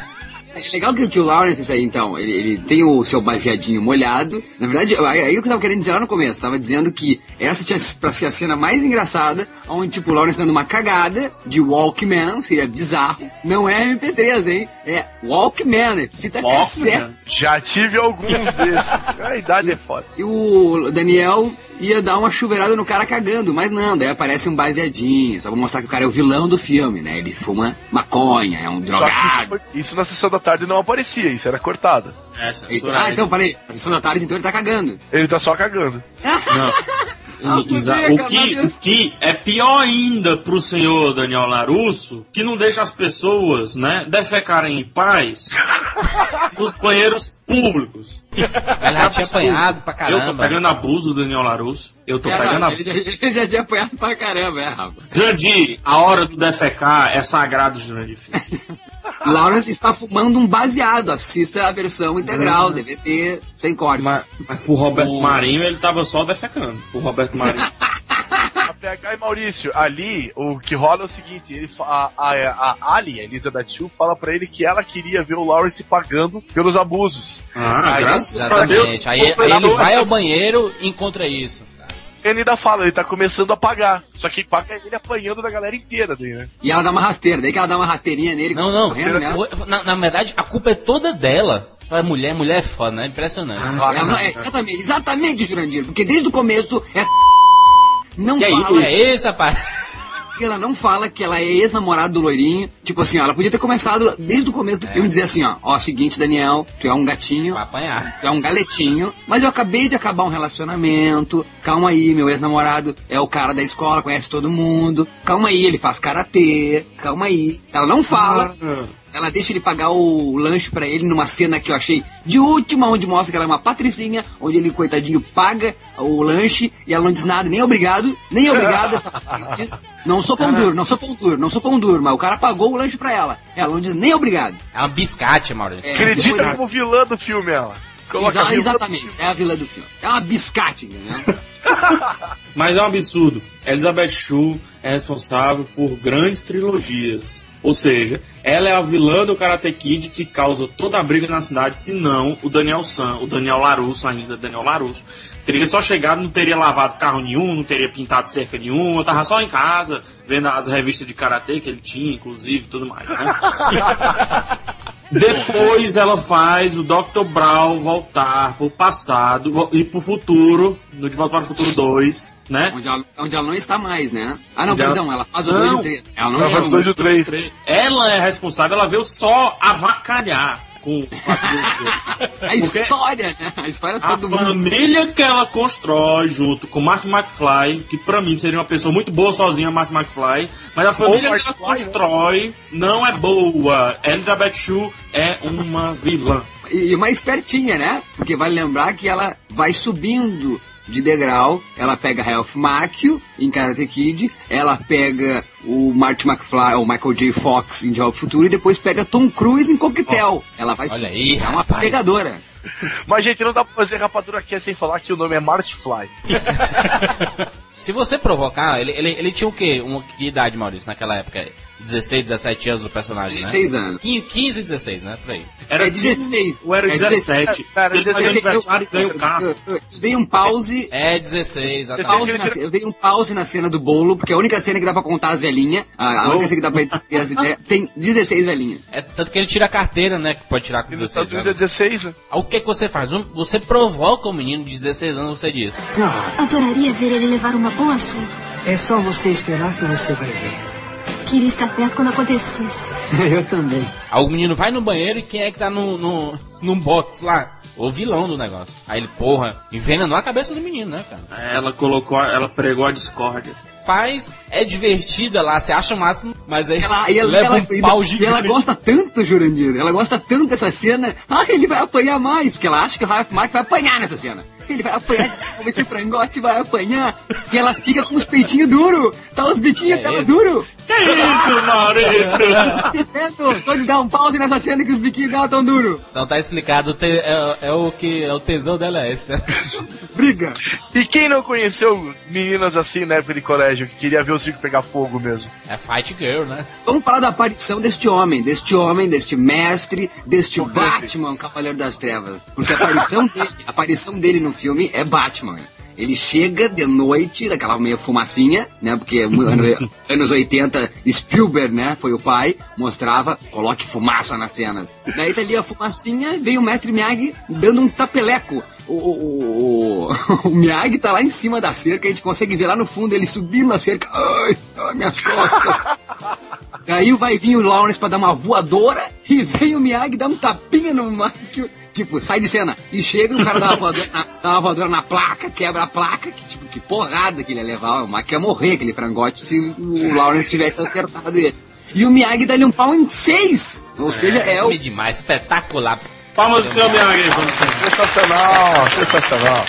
É legal que, que o Lawrence, isso aí, então, ele, ele tem o seu baseadinho molhado. Na verdade, aí, aí o que eu tava querendo dizer lá no começo, tava dizendo que essa tinha pra ser a cena mais engraçada, onde, tipo, o Lawrence dando uma cagada de Walkman, seria bizarro. Não é MP3, hein? É Walkman, é fita cassete. Já tive alguns desses. A idade é foda. E o Daniel ia dar uma chuveirada no cara cagando, mas não, daí aparece um baseadinho, só pra mostrar que o cara é o vilão do filme, né? Ele fuma maconha, é um isso, drogado. foi- isso na sessão da tarde não aparecia, isso era cortado. É, Ah, então, parei, a sessão da tarde, então ele tá cagando. Ele tá só cagando. Não. Exa- poder, o, que, o que é pior ainda pro senhor Daniel Larusso, que não deixa as pessoas, né, defecarem em paz nos banheiros públicos. Ela já tinha apanhado pra Eu tô caramba. pegando abuso do Daniel Larusso. Eu tô É, pegando abuso. ele, já, ele já tinha apanhado pra caramba, é, rapaz. Jandir, a hora do defecar é sagrado, Jandir. Lawrence está fumando um baseado, assista a versão integral, DVD, sem corte. Mas, mas pro Roberto Marinho ele tava só defecando. Pro Roberto Marinho. A PH e Maurício, ali, o que rola é o seguinte, ele, fa- a, a, a Ali, a Elizabeth Shue, fala pra ele que ela queria ver o Lawrence pagando pelos abusos. Ah, Aí, graças a Deus. Exatamente. Aí, aí ele vai ao banheiro e encontra isso. Ele ainda fala, ele tá começando a pagar. Só que paga ele apanhando da galera inteira daí, né? E ela dá uma rasteira, daí que ela dá uma rasteirinha nele. Não, não. correndo, né? Na, na verdade, a culpa é toda dela. A mulher, mulher é foda, né? Impressionante. Ela não- é, exatamente, exatamente, Jurandir, porque desde o começo essa não Que é fala, É esse, rapaz. Ela não fala que ela é ex-namorada do loirinho. Tipo assim, ó, ela podia ter começado desde o começo do filme dizer assim, ó, ó, seguinte, Daniel, tu é um gatinho, Vai apanhar. tu é um galetinho, mas eu acabei de acabar um relacionamento. Calma aí, meu ex-namorado é o cara da escola, conhece todo mundo. Calma aí, ele faz karatê. Calma aí. Ela não fala. Ela deixa ele pagar o lanche pra ele numa cena que eu achei de última, onde mostra que ela é uma patricinha, onde ele, coitadinho, paga o lanche e ela não diz nada, nem obrigado, nem obrigado. Essa diz, não sou pão duro, não sou pão duro, não sou pão duro, mas o cara pagou o lanche pra ela. Ela não diz nem obrigado. É uma biscate, Maurício. É, Acredita depois- como vilã do filme, ela. Exa- exatamente, filme. é a vilã do filme. É uma biscate, entendeu? Mas é um absurdo. Elizabeth Shue é responsável por grandes trilogias. Ou seja, ela é a vilã do Karate Kid que causa toda a briga na cidade, senão o Daniel San, o Daniel Larusso ainda, Daniel Larusso, teria só chegado, não teria lavado carro nenhum, não teria pintado cerca nenhuma, tava só em casa, vendo as revistas de Karate que ele tinha, inclusive, e tudo mais, né? Depois ela faz o Dr. Brown voltar pro passado e pro futuro, no De Volta para o Futuro 2, né? onde, ela, onde ela não está mais, né? Ah, não, Onde ela- perdão, ela faz o 2 e Não. o 3. Ela não Ela é faz o- dois e o três. Ela é responsável, ela veio só avacalhar com a história, né? A história a todo mundo. família que ela constrói junto com Martin McFly, que pra mim seria uma pessoa muito boa sozinha, Martin McFly, mas a família que ela McFly, né? constrói não é boa. Elizabeth Shue é uma vilã. E uma espertinha, né? Porque vale lembrar que ela vai subindo de degrau, ela pega Ralph Macchio em Karate Kid, ela pega o Marty McFly, ou Michael J. Fox em De Volta Futuro, e depois pega Tom Cruise em Coquetel. ela vai olha aí, é uma rapaz. pegadora. Mas, gente, não dá pra fazer rapadura aqui sem falar que o nome é Marty Fly. Se você provocar, ele, ele, ele tinha o quê? Uma, que idade, Maurício, naquela época? 16, 17 anos o personagem, 16 né? anos. 15, 15, 16, né? Por aí. Era É 16. Ou era É 17. Cara, Ele faz 16. aniversário e ganha um carro. Eu, eu- eu dei um pause. É 16, exatamente. Pause na, eu dei um pause na cena do bolo, porque é a única cena que dá pra contar as velhinhas, a, a única cena que dá pra entender as ideias, tem 16 velhinhas. É tanto que ele tira a carteira, né? Que pode tirar com E nos 16 Estados Unidos é anos. 16, né? O que, que você faz? Um- Você provoca o menino de 16 anos, você diz. Adoraria ver ele levar uma boa surra. É só você esperar que você vai ver. Queria estar perto quando acontecesse. Eu também. Aí o menino vai no banheiro e quem é que tá no, no, num box lá? O vilão do negócio. Aí ele, porra, envenenou a cabeça do menino, né, cara? Ela colocou, ela pregou a discórdia. Faz, é divertida lá, você acha o máximo, mas aí Ela, e ela, leva ela- um e- pau e gigante. ela gosta tanto, Jurandir, ela gosta tanto dessa cena, ah, ele vai apanhar mais, porque ela acha que o Ralph Macchio vai apanhar nessa cena. Ele vai apanhar de esse frangote vai apanhar. E ela fica com os peitinhos duros. Tá os biquinhos dela duro. Que isso, Maurício? Tá dizendo? Pode dar um pause nessa cena que os biquinhos dela tão duros. Então tá explicado, é, é o que é o tesão dela é esse, né? E quem não conheceu meninas assim na época de colégio, que queria ver o circo pegar fogo mesmo? É Fight Girl, né? Vamos falar da aparição deste homem, deste homem, deste mestre, deste Batman, Cavaleiro das Trevas. Porque a aparição dele, a aparição dele no filme é Batman. Ele chega de noite, daquela meio fumacinha, né? Porque ano- anos 80, Spielberg, né? Foi o pai, mostrava, coloque fumaça nas cenas. Daí tá ali a fumacinha, veio o mestre Miyagi dando um tapeleco. O, o, o, o Miyagi tá lá em cima da cerca, a gente consegue ver lá no fundo ele subindo a cerca. Ai, ai minhas costas. Daí vai vir o Lawrence pra dar uma voadora e vem o Miyagi dar um tapinha no Mike. Tipo, sai de cena. E chega e o cara dá uma voadora na, dá uma voadora na placa, quebra a placa, que tipo, que porrada que ele ia levar. O Mike ia morrer, aquele frangote, se o Lawrence tivesse acertado ele. E o Miyagi dá-lhe um pau em seis. Ou seja, é o. Filme demais, espetacular. Palmas do seu Miyagi. Sensacional, sensacional.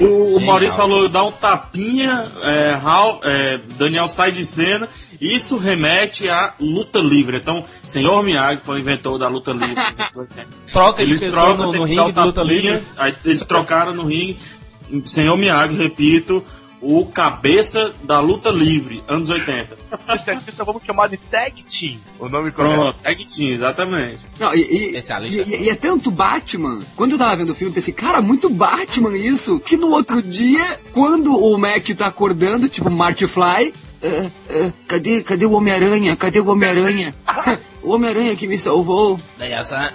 O, o. Maurício falou, dá um tapinha, é, Hal- é, Daniel sai de cena. Isso remete à luta livre. Então, senhor Miyagi foi o inventor da luta livre. 80. Troca de Eles trocam, no, tem no ringue um de luta tapinha, livre. Aí eles trocaram no ringue. Senhor Miyagi, repito, o cabeça da luta livre, anos 80. Esse aqui só vamos chamar de Tag Team, o nome correto. Pronto, tag team, exatamente. Não, e, e- Especialista. e- e é tanto Batman. Quando eu tava vendo o filme, eu pensei, cara, muito Batman isso. Que no outro dia, quando o Mac tá acordando, tipo Marty Fly, "Ah, ah, cadê, cadê o Homem-Aranha? Cadê o Homem-Aranha? o Homem-Aranha que me salvou. Daí essa.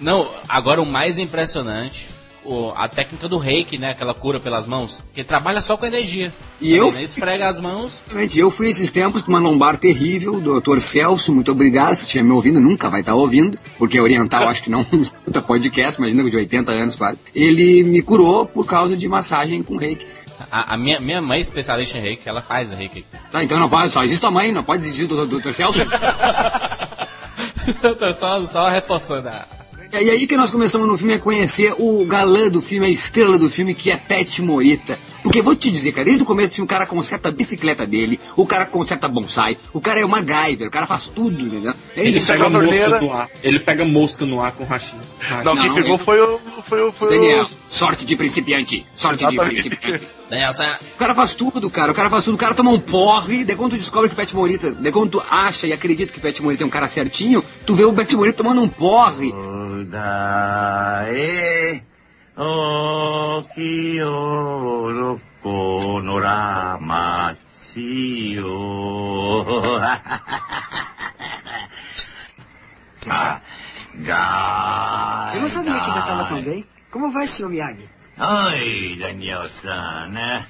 Não, agora o mais impressionante, o- a técnica do reiki, né? Aquela cura pelas mãos, que trabalha só com energia. E eu- Né, Esfrega as mãos. Eu fui esses tempos com uma lombar terrível, doutor Celso, muito obrigado. Se estiver me ouvindo, nunca vai estar ouvindo, porque oriental acho que não escuta podcast, imagina de 80 anos quase. Ele me curou por causa de massagem com reiki. A, a minha, minha mãe é especialista em reiki, ela faz a reiki. Tá, então não pode, só existe a mãe, não pode exigir do doutor Celso. Tô só, só reforçando a. E aí que nós começamos no filme a conhecer o galã do filme, a estrela do filme, que é Pet Morita. Porque vou te dizer, cara, desde o começo o cara conserta a bicicleta dele, o cara conserta bonsai, o cara é uma MacGyver, o cara faz tudo, entendeu? Ele Ele pega mosca torneira. no ar. Ele pega mosca no ar com rachinho. Não, quem Não, pegou ele- foi o. Foi o. Foi Daniel, o... sorte de principiante, sorte de Exatamente. principiante. Nessa. O cara faz tudo, cara. O cara faz tudo. O cara toma um porre. Daí quando tu descobre que Pet Morita. Daí quando tu acha e acredita que Pet Morita é um cara certinho, tu vê o Pet Morita tomando um porre. Odae o kioro konorama Eu não sabia que cantava tão bem. Como vai, senhor Miyagi? Oi, Daniel-san, né?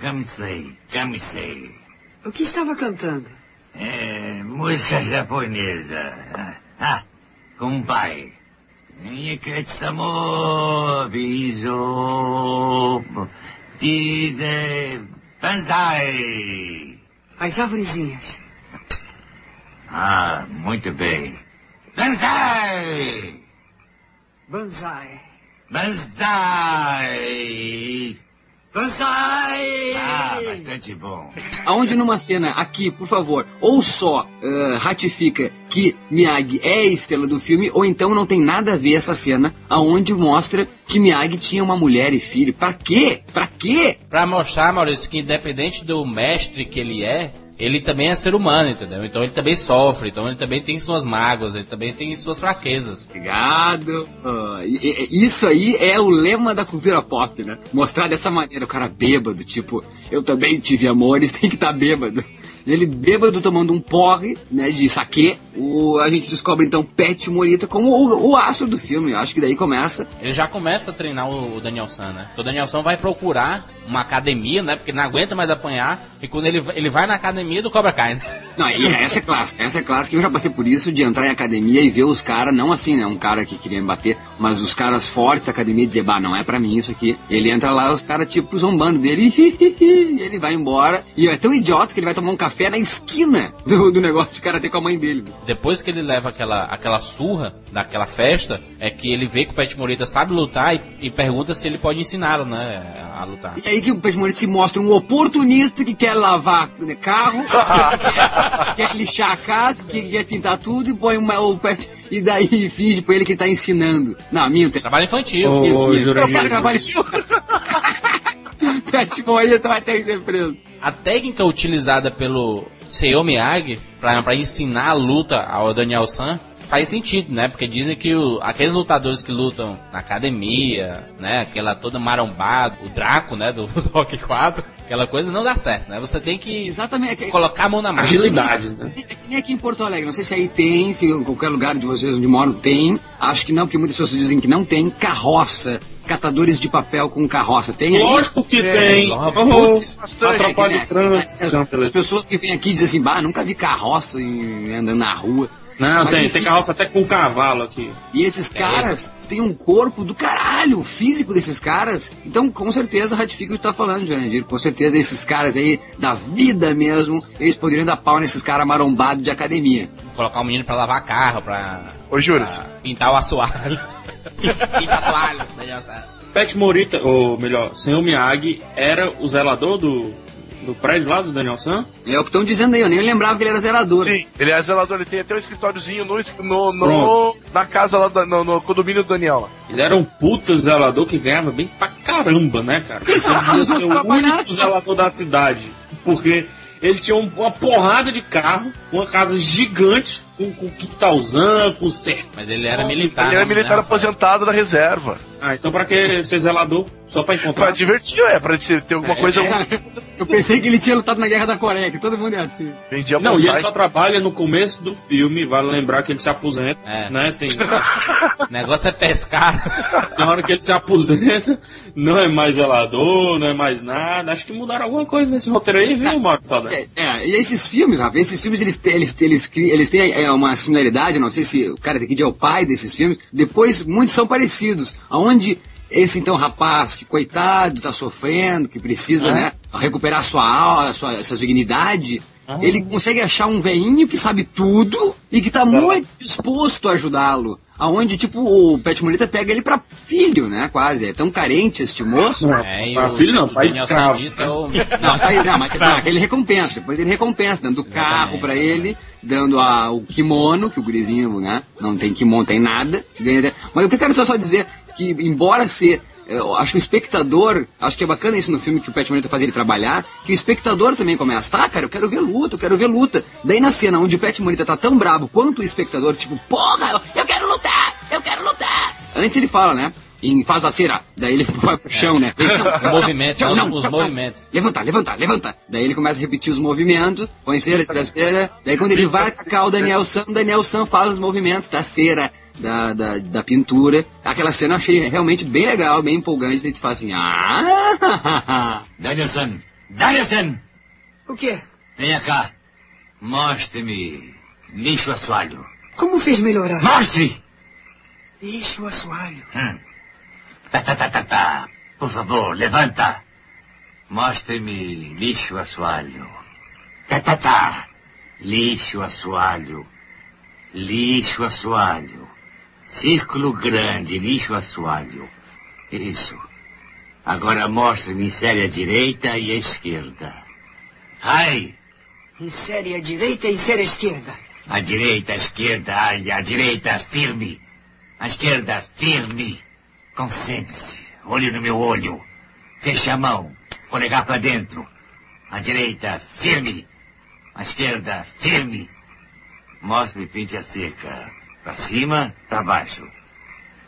Kamisei, kamisei. O que estava cantando? É, música japonesa. Ah, kumpai. Niketsamo bijo. Dize banzai. As arvorezinhas. Ah, muito bem. Banzai! Banzai. Banzai! Banzai! Ah, bastante bom. Aonde numa cena aqui, por favor, ou só ah, ratifica que Miyagi é a estrela do filme, ou então não tem nada a ver essa cena aonde mostra que Miyagi tinha uma mulher e filho. Pra quê? Pra quê? Pra mostrar, Maurício, que independente do mestre que ele é, ele também é ser humano, entendeu? Então ele também sofre, então ele também tem suas mágoas, ele também tem suas fraquezas. Obrigado. Ah, isso aí é o lema da cultura pop, né? Mostrar dessa maneira o cara bêbado, tipo, eu também tive amores, tem que estar bêbado. Ele bêbado tomando um porre, né, de saque. O, a gente descobre então Pet Morita como o, o astro do filme. Eu acho que daí começa. Ele já começa a treinar o, o Daniel San, né? O Daniel San vai procurar uma academia, né? Porque ele não aguenta mais apanhar. E quando ele, vai- ele vai na academia do Cobra Kai, né? Não, essa é clássica, essa é clássica. Eu já passei por isso de entrar em academia e ver os caras, não assim, né? Um cara que queria me bater, mas os caras fortes da academia dizer, bah, não é pra mim isso aqui. Ele entra lá, os caras tipo zombando dele, e ele vai embora. E é tão idiota que ele vai tomar um café na esquina do, do negócio de karatê com a mãe dele. Depois que ele leva aquela, aquela surra daquela festa, é que ele vê que o Pet Morita sabe lutar e, e pergunta se ele pode ensiná-lo, né, a lutar. E aí que o Pet Morita se mostra um oportunista que quer lavar né, carro, quer, quer lixar a casa, que quer pintar tudo e põe uma, o Pet. E daí finge pra ele que ele tá ensinando. Não, minto. Trabalho infantil. Ô, Isso, ô, isso. Jurandir, O cara trabalha Pet Morita vai ter que ser preso. A técnica utilizada pelo Seiyo Miyagi pra, pra ensinar a luta ao Daniel San faz sentido, né? Porque dizem que o- aqueles lutadores que lutam na academia, né? Aquela toda marombada, o Draco, né? Do, do Rock 4, aquela coisa não dá certo, né? Você tem que Exatamente. é- colocar a mão na massa. Agilidade, né? É que nem aqui em Porto Alegre, não sei se aí tem, se em qualquer lugar de vocês onde moram tem. Acho que não, porque muitas pessoas dizem que não tem carroça. Catadores de papel com carroça. Tem aí? Lógico que É, tem. Putz. Atrapalha É, o trânsito. as, Não, as beleza. pessoas que vêm aqui dizem assim, bah, nunca vi carroça em- andando na rua. Não, Mas tem, enfim. tem carroça até com cavalo aqui. E esses caras têm um corpo do caralho, o físico desses caras. Então, com certeza, ratifica o que tu tá falando, Jandir. Com certeza, esses caras aí, da vida mesmo, eles poderiam dar pau nesses caras marombados de academia. Colocar o menino pra lavar carro, pra, Ô, pra pintar o assoalho. Pintar o assoalho. Pet Morita, ou melhor, Senhor Miyagi, era o zelador do, do prédio lá do Daniel San? É o que estão dizendo aí, eu nem lembrava que ele era zelador. sim, ele é zelador, ele tem até um escritóriozinho no, no, no- na casa lá, da- no, no condomínio do Daniel. Ele era um puta zelador que ganhava bem pra caramba, né, cara? Ele devia ser o único zelador da cidade. Porque ele tinha um- uma porrada de carro, uma casa gigante, com, com quintalzão, com cerco. Mas ele era militar. ele era né, militar Rafael? aposentado da reserva. Ah, então pra que ser zelador? Só pra Pra encontrar? divertir, é, pra ter alguma coisa. Eu pensei que ele tinha lutado na Guerra da Coreia, que todo mundo é assim. Vendia Não, e ele só trabalha no começo do filme, vale lembrar que ele se aposenta, É. né? Tem, O negócio é pescar. na hora que ele se aposenta, não é mais zelador, não é mais nada. Acho que mudaram alguma coisa nesse roteiro aí, viu, Saudade? É, é, e esses filmes, Rafa, esses filmes eles, têm- eles, eles, cri- eles têm é, uma similaridade, não sei se o cara daqui é o pai desses filmes, depois muitos são parecidos, aonde esse então rapaz que coitado tá sofrendo, que precisa, né, recuperar sua alma, sua, sua dignidade, ele consegue achar um veinho que sabe tudo e que tá muito disposto a ajudá-lo. Aonde, tipo, o Pet Morita pega ele pra filho, né, quase. É tão carente este moço. É, pra o- filho não, pra escravo. é o- Não, aí, não, mas não, ele recompensa, depois ele recompensa, dando o carro pra ele, dando a, o kimono, que o gurizinho, né, não tem kimono, tem nada. Ganha, mas o que eu quero só, só dizer, que embora ser, eu acho que o espectador, acho que é bacana isso no filme que o Pet Morita faz ele trabalhar, que o espectador também começa, tá, cara, eu quero ver luta, eu quero ver luta. Daí na cena onde o Pet Morita tá tão brabo quanto o espectador, tipo, porra, eu quero lutar, eu quero lutar. Antes ele fala, né, em faz a cera, daí ele vai pro chão, né. Os movimentos, Chão, os- não, os chão, movimentos. Levanta, levanta, levanta. Daí ele começa a repetir os movimentos, põe cera, tira cera. Daí quando ele vai atacar o Daniel San, o Daniel San faz os movimentos da cera, da, da, da pintura. Aquela cena eu achei realmente bem legal, bem empolgante. A gente fala assim, ah, Danielson! Danielson! O quê? Venha cá. Mostre-me lixo assoalho. Como fez melhorar? Mostre! Lixo assoalho. Hum. Tá. Por favor, levanta. Mostre-me lixo assoalho. Tá. Lixo assoalho. Lixo assoalho. Círculo grande, lixo assoalho. Isso. Agora mostre-me insere a direita e a esquerda. Ai! Insere a direita e insere a esquerda. A direita, a esquerda, ai, a direita firme. A esquerda firme. Concentre-se. Olhe no meu olho. Feche a mão. Polegar para dentro. A direita firme. A esquerda firme. Mostre-me pinte a seca. Para cima, para baixo.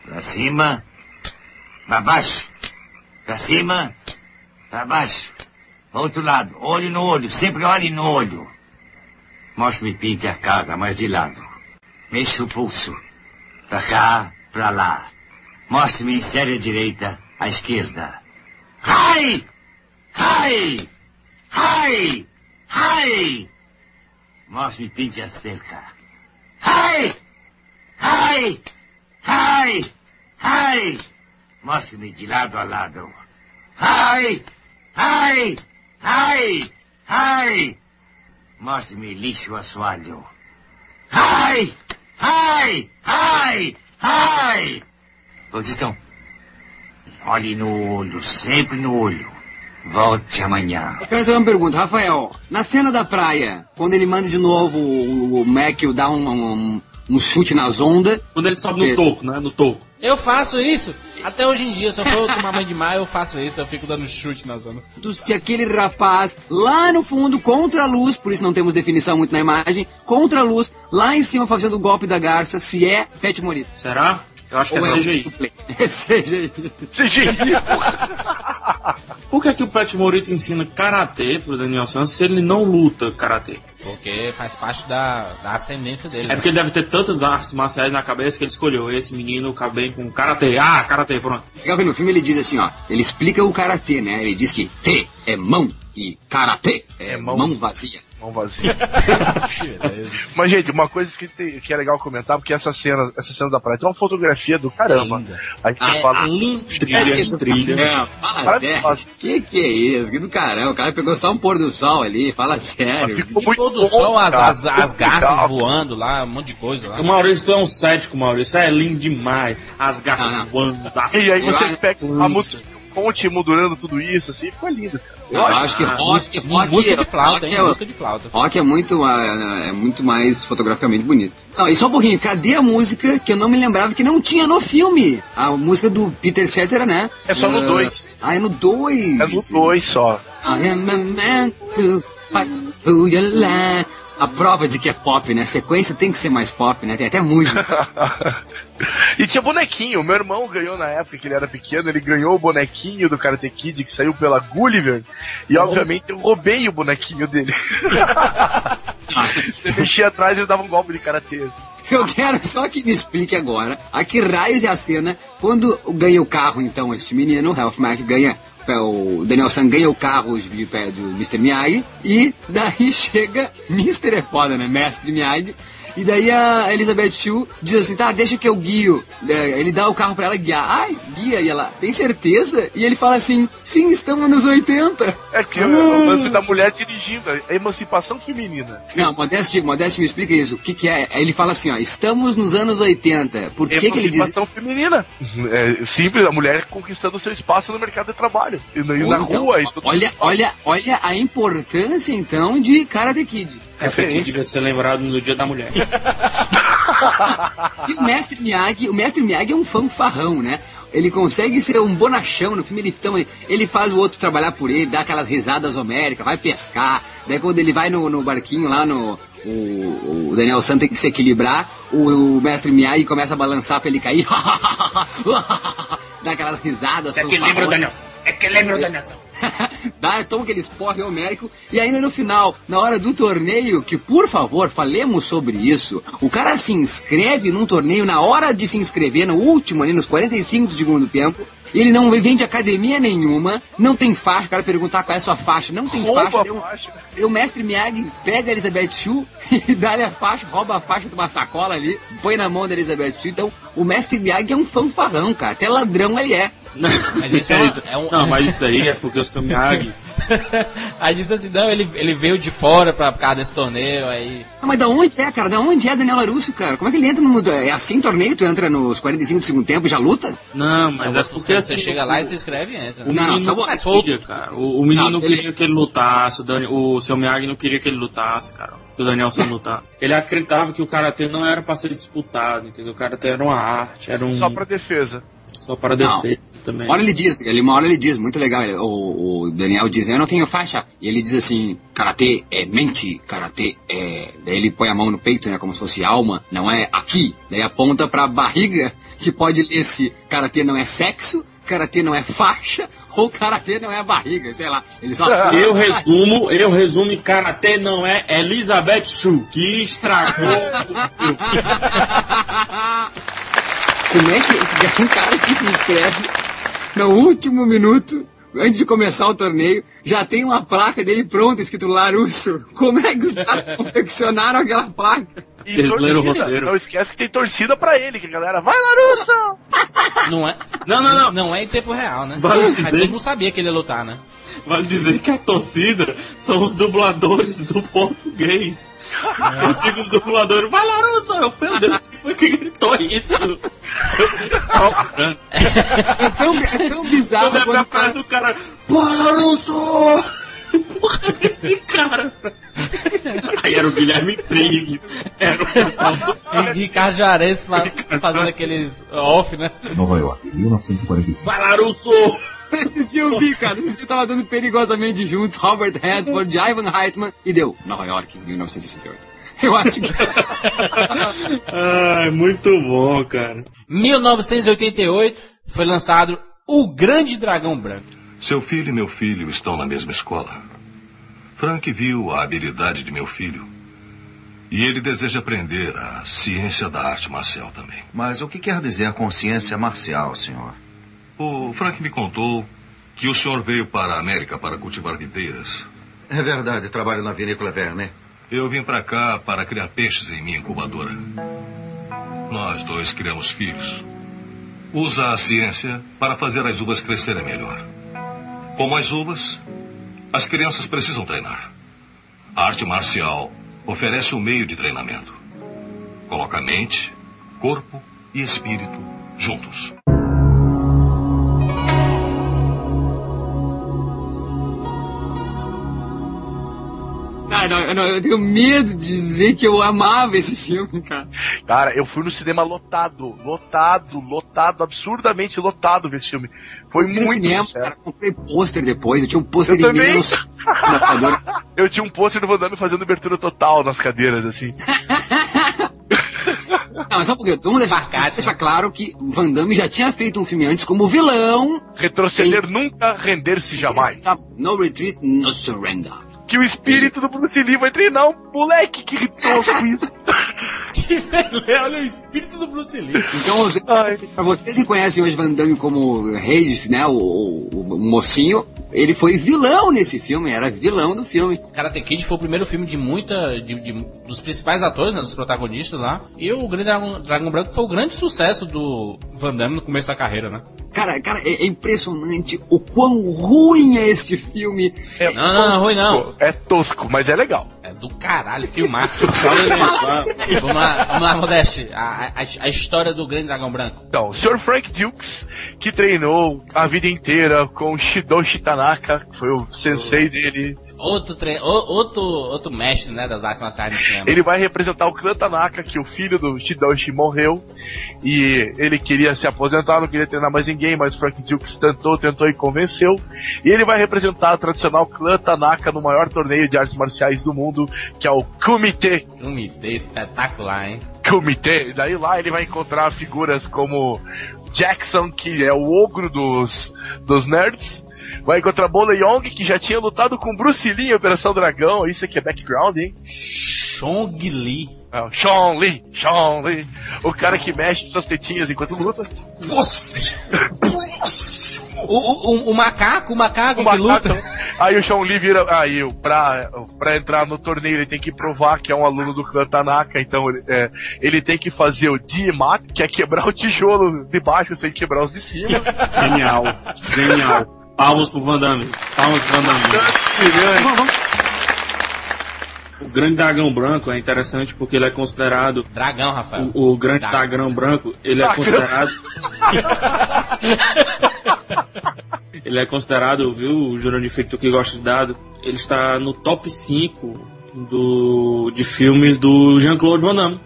Para cima, para baixo. Para cima, para baixo. Outro lado. Olho no olho. Sempre olhe no olho. Mostre-me pinte a casa, mas de lado. Mexa o pulso. Pra cá, pra lá. Mostre-me insere a direita, a esquerda. Ai! Ai! Ai! Ai! Mostre-me pinte a cerca. Ai! Ai! Ai! Ai! Mostre-me de lado a lado. Ai! Ai! Ai! Ai! Mostre-me lixo assoalho. Ai! Ai! Ai! Ai! Onde estão? Olhe no olho, sempre no olho. Volte amanhã. Eu quero fazer uma pergunta, Rafael. Na cena da praia, quando ele manda de novo o, o Mac dar um, um, um chute nas ondas. Quando ele sobe no toco, né? No toco. Eu faço isso. Até hoje em dia, se eu for tomar banho de mar, eu faço isso. Eu fico dando chute na zona. Se aquele rapaz lá no fundo, contra a luz, por isso não temos definição muito na imagem, contra a luz, lá em cima fazendo o golpe da garça, se é Pet Morito. Será? Eu acho que é Ou é CGI. É CGI. CGI, Por que, é que o Pet Morito ensina karatê pro Daniel Santos se ele não luta karatê? Porque faz parte da, da ascendência dele. É né? porque ele deve ter tantas artes marciais na cabeça que ele escolheu. Esse menino cabe bem com karatê. Ah, karatê, pronto. Legal que no filme ele diz assim, ó, ele explica o karatê, né? Ele diz que T é mão e karatê é, É mão. mão vazia. Mão vazia. Mas, gente, uma coisa que, tem- que é legal comentar, porque essa cena, essa cena da praia tem uma fotografia do caramba. Linda. A gente É fala. lindo. Trilha, trilha. É, fala sério. Que que é isso? Que do caramba. O cara pegou só um pôr do sol ali. Fala sério. Ficou muito todo bom, sol, as, cara. as, as garças voando lá, um monte de coisa lá. O Maurício, tu é um cético, Maurício. É lindo demais. As garças Ah, voando. As... E aí você pega a música fonte moldurando tudo isso, assim, ficou lindo, cara. Eu acho que rock, rock, música de flauta, rock hein? é, Música de flauta. rock é muito, ah, é muito mais fotograficamente bonito. Não, e só um pouquinho, cadê a música que eu não me lembrava que não tinha no filme? A música do Peter Cetera, né? É só no Ah, dois. Ah, é no 2. É no dois só. I am a man who for your land. A prova de que é pop, né? A sequência tem que ser mais pop, né? Tem até música. e tinha bonequinho. Meu irmão ganhou na época que ele era pequeno, ele ganhou o bonequinho do Karate Kid que saiu pela Gulliver. E obviamente eu roubei o bonequinho dele. Você mexia atrás e ele dava um golpe de karatê. Assim. Eu quero só que me explique agora a que raios é a cena quando ganha o carro, então, este menino, o Ralph Mack ganha. É, O Daniel San ganha o carro de pé do Mr. Miyagi e daí chega Mr. é foda, né? Mestre Miyagi. E daí a Elizabeth Shue diz assim, tá, deixa que eu guio. É, Ele dá o carro pra ela guiar. Ai, guia. E ela, tem certeza? E ele fala assim, sim, estamos nos 80. É que o lance da mulher dirigindo, a emancipação feminina. Não, Modeste, Modeste me explica isso. O que, que é? Ele fala assim, ó, estamos nos anos 80. Por que, que ele diz. Emancipação feminina. É simples, a mulher conquistando seu espaço no mercado de trabalho. E na, na Então, rua e olha, olha, olha a importância então de Karate Kid. É porque devia ser lembrado no Dia da Mulher. E o mestre Miyagi, o mestre Miyagi é um fanfarrão, né? Ele consegue ser um bonachão no filme, ele, então, ele faz o outro trabalhar por ele, dá aquelas risadas homéricas, vai pescar. Daí quando ele vai no, no barquinho lá no. O, o Daniel San tem que se equilibrar, o, o mestre Miyagi começa a balançar pra ele cair. dá aquelas risadas. É que lembra o. Daniel. É que lembra o Daniel. Dá, toma aquele esporte homérico e ainda no final, na hora do torneio, que por favor, falemos sobre isso, o cara se inscreve num torneio na hora de se inscrever, no último ali, nos 45 do segundo tempo, ele não vem de academia nenhuma, não tem faixa, o cara perguntar qual é a sua faixa, não tem Rouba faixa, deu faixa. o mestre Miyagi pega a Elizabeth Shue e dá-lhe a faixa, rouba a faixa de uma sacola ali, põe na mão da Elizabeth Shue. Então, o mestre Miyagi é um fanfarrão, cara. Até ladrão ele é. Mas isso é uma- é um- Não, mas isso aí é porque o seu Miyagi. aí diz assim, não, ele, ele veio de fora pra, causa desse torneio, aí... Ah, mas da onde é, cara? Da onde é Daniel Larusso, cara? Como é que ele entra no. É assim torneio? Tu entra nos 45 do segundo tempo e já luta? Não, mas Não, é você, porque assim. você chega lá e se inscreve e entra. O Não, menino não queria, cara. O, o menino Não, não ele- queria que ele lutasse. O, Dani, o seu Miyagi não queria que ele lutasse, cara. Que o Daniel sem lutar. Ele acreditava que o karatê não era pra ser disputado, entendeu? O karatê era uma arte, era um. Só pra defesa. só para Não. defesa também. Uma hora ele diz, ele, uma hora ele diz, muito legal, ele- o, o Daniel diz, eu não tenho faixa. E ele diz assim, karatê é mente, karatê é. Daí ele põe a mão no peito, né? Como se fosse alma, não é aqui. Daí aponta pra barriga, que pode ler se karatê não é sexo, karatê não é faixa, ou karatê não é barriga, sei lá. Ele só. Eu resumo, eu resumo, karatê não é Elizabeth Shue, que estragou. Como é que é um cara que se inscreve no último minuto, antes de começar o torneio, já tem uma placa dele pronta escrito Larusso? Como é que os caras confeccionaram aquela placa? E Eles leram o torcida. roteiro. Não esquece que tem torcida pra ele, que a galera vai Larusso! Não é, Não, não, não. não é em tempo real, né? Vale Mas dizer- todo mundo sabia que ele ia lutar, né? Vale dizer que a torcida são os dubladores do português. Eu fico os dubladores, vai Larusso! Eu, meu Deus, quem foi que gritou isso? É tão, é tão bizarro Quando quando o cara- aparece o cara, pô, Larusso! Porra, esse cara. Aí era o Guilherme Trigues. Era o pessoal do E Ricardo Juarez fa- fazendo aqueles off, né? Nova York, 1945. Vai, Larusso! Esse dia eu vi, cara. Esse dia tava dando perigosamente juntos Robert Redford, Ivan Reitman e deu Nova York, 1968. Eu acho que. Ai, muito bom, cara. 1988 foi lançado O Grande Dragão Branco. Seu filho e meu filho estão na mesma escola. Frank viu a habilidade de meu filho. E ele deseja aprender a ciência da arte marcial também. Mas o que quer dizer consciência marcial, senhor? O Frank me contou que o senhor veio para a América para cultivar videiras. É verdade, trabalho na vinícola Werner. Eu vim para cá para criar peixes em minha incubadora. Nós dois criamos filhos. Usa a ciência para fazer as uvas crescerem melhor. Como as uvas, as crianças precisam treinar. A arte marcial oferece um meio de treinamento. Coloca mente, corpo e espírito juntos. Ah, não, eu, não, eu tenho medo de dizer que eu amava esse filme, cara. Cara, eu fui no cinema lotado, lotado, lotado, absurdamente lotado ver esse filme. Foi Eu no muito cinema, cara, comprei pôster depois, eu tinha um pôster Eu locadora. Eu tinha um pôster do Van Damme fazendo abertura total nas cadeiras, assim. Não, só porque vamos deixar, deixar claro que o Van Damme já tinha feito um filme antes como vilão. Retroceder nunca, render-se jamais. No retreat, no surrender. Que o espírito do Bruce Lee vai treinar um moleque que tosco isso. Olha o espírito do Bruce Lee. Então, pra vocês que conhecem hoje Van Damme como rei, né, o, o- o mocinho, ele foi vilão nesse filme, era vilão do filme. Karate Kid foi o primeiro filme de muita. De, de- dos principais atores, né, dos protagonistas lá. E o Grande Dragão, Dragão Branco foi o grande sucesso do Van Damme no começo da carreira, né? Cara, cara, é, é impressionante o quão ruim é este filme. É Não, não, não, ruim não. É tosco, mas é legal. É do caralho, filmaço. vamos lá, vamos lá, Modeste. A, a, a história do Grande Dragão Branco. Então, o Sr. Frank Dukes, que treinou a vida inteira com Shidoshi Tanaka, que foi o sensei dele. Outro, tre... o- outro, outro mestre, né, das artes marciais no cinema. Ele vai representar o clã Tanaka, que o filho do Shidoshi morreu. E ele queria se aposentar, não queria treinar mais ninguém, mas Frank Dukes tentou, tentou e convenceu. E ele vai representar o tradicional clã Tanaka no maior torneio de artes marciais do mundo, que é o Kumite. Comitê espetacular, hein? Kumite. Daí lá ele vai encontrar figuras como Jackson, que é o ogro dos, dos nerds. Vai encontrar Bola Young, que já tinha lutado com Bruce Lee em Operação Dragão. Isso aqui é background, hein? Chong Lee. Ah, Sean Lee, Sean Lee. O cara que mexe suas tetinhas enquanto luta. Você! O, o, o- macaco, o macaco O que luta. macaco. Aí o Sean Lee vira. Aí, pra, pra entrar no torneio, ele tem que provar que é um aluno do clã Tanaka. Então, ele, é, ele tem que fazer o Dimat, que é quebrar o tijolo de baixo sem quebrar os de cima. Genial, genial. Palmas pro Van Damme. Palmas pro Van Damme. O Grande Dragão Branco é interessante porque ele é considerado. Dragão, Rafael. O, o Grande Dragão. Dragão Branco, ele é considerado. ele é considerado, viu, o Jurandir Feito que gosta de dado, ele está no top 5 do, de filmes do Jean-Claude Van Damme.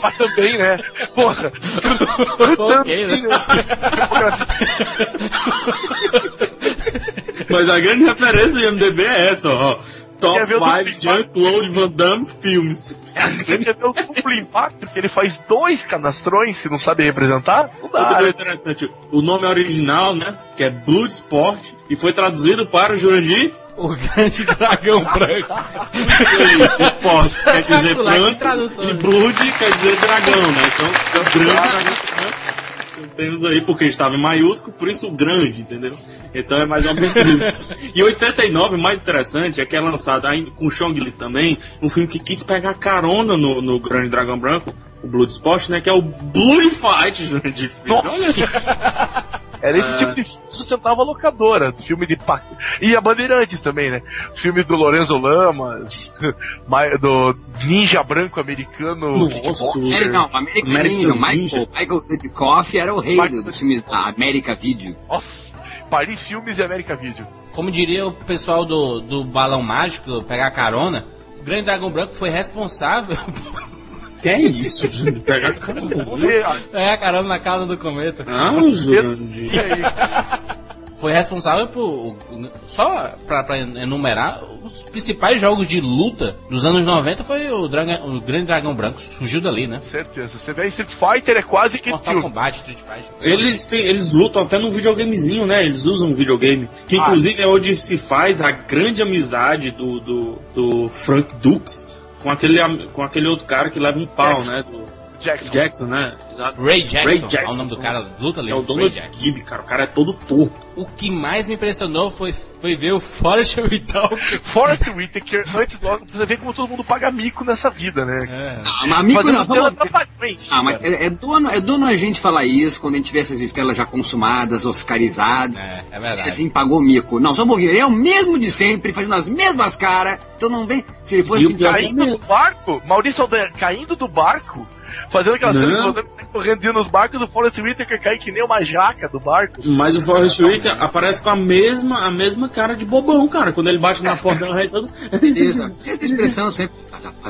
Mas também, né? Porra! ok, né? Mas a grande referência do IMDB é essa, ó. Top Quer ver o 5 duplo Jean-Claude Van Damme Filmes. Você quer ver o duplo impacto? Que ele faz dois canastrões que não sabe representar? Não dá. Outra coisa interessante, o nome original, né, que é Blood Sport, e foi traduzido para o Jurandir O Grande Dragão Branco. Esporte, quer dizer branco, e Blood quer dizer dragão, né, então, é grande dragão, né? Temos aí, porque estava em maiúsculo, por isso grande, entendeu? Então é mais ou menos isso. E 89, mais interessante, é que é lançado ainda com o Chong Li também, um filme que quis pegar carona no, no Grande Dragão Branco, o Blood Sport, né, que é o Blood Fight, Jurandir Filho. Era esse Ah. tipo de filme que sustentava a locadora. Filme de. pa- E a Bandeirantes também, né? Filmes do Lorenzo Lamas, ma- do Ninja Branco Americano. Nossa, não, American, American Ninja, Ninja. Michael, Michael Dudikoff era o rei Michael- do- dos filmes da América Video. Nossa, Paris Filmes e América Video. Como diria o pessoal do, do Balão Mágico, pegar carona, o Grande Dragão Branco foi responsável Que é isso, gente? Pegar carona. por pegar carona na casa do cometa. Ah, Jurandir. Foi responsável por. Só pra, pra enumerar, os principais jogos de luta dos anos 90 foi o, Draga- o Grande Dragão Branco, surgiu dali, né? Certeza. Você vê Street Fighter é quase que Mortal. Kombat, Street Fighter. Eles, têm, eles lutam até num videogamezinho, né? Eles usam um videogame. Que inclusive é onde se faz a grande amizade do, do, do Frank Dux com aquele, com aquele outro cara que leva um pau, Jackson. né? Do Jackson. Jackson, né? Exato. Ray Jackson, Ray é o Jackson. nome do cara, luta ali. É o Donald Jackson. Gibb, cara. O cara é todo torto. O que mais me impressionou foi, foi ver o Forrest Whitaker. Forrest Whitaker, antes logo, você ver como todo mundo paga mico nessa vida, né? É. Ah, mas Fazendo não, vamos- trapalhões. Ah, mas é, é dono, é dono a gente falar isso quando a gente tiver essas estrelas já consumadas, oscarizadas. É, é verdade. Assim, pagou mico. Não, só um pouquinho. Ele é o mesmo de sempre, fazendo as mesmas caras. Então não vem. Se ele fosse. E o pior é Caindo do barco, Maurício Aldan caindo do barco, fazendo aquela cena que correndo nos barcos, o Forrest Whitaker cai que nem uma jaca do barco. Mas o Forrest Whitaker aparece com a mesma, a mesma cara de bobão, cara. Quando ele bate na porta, todo... Essa, essa expressão sempre.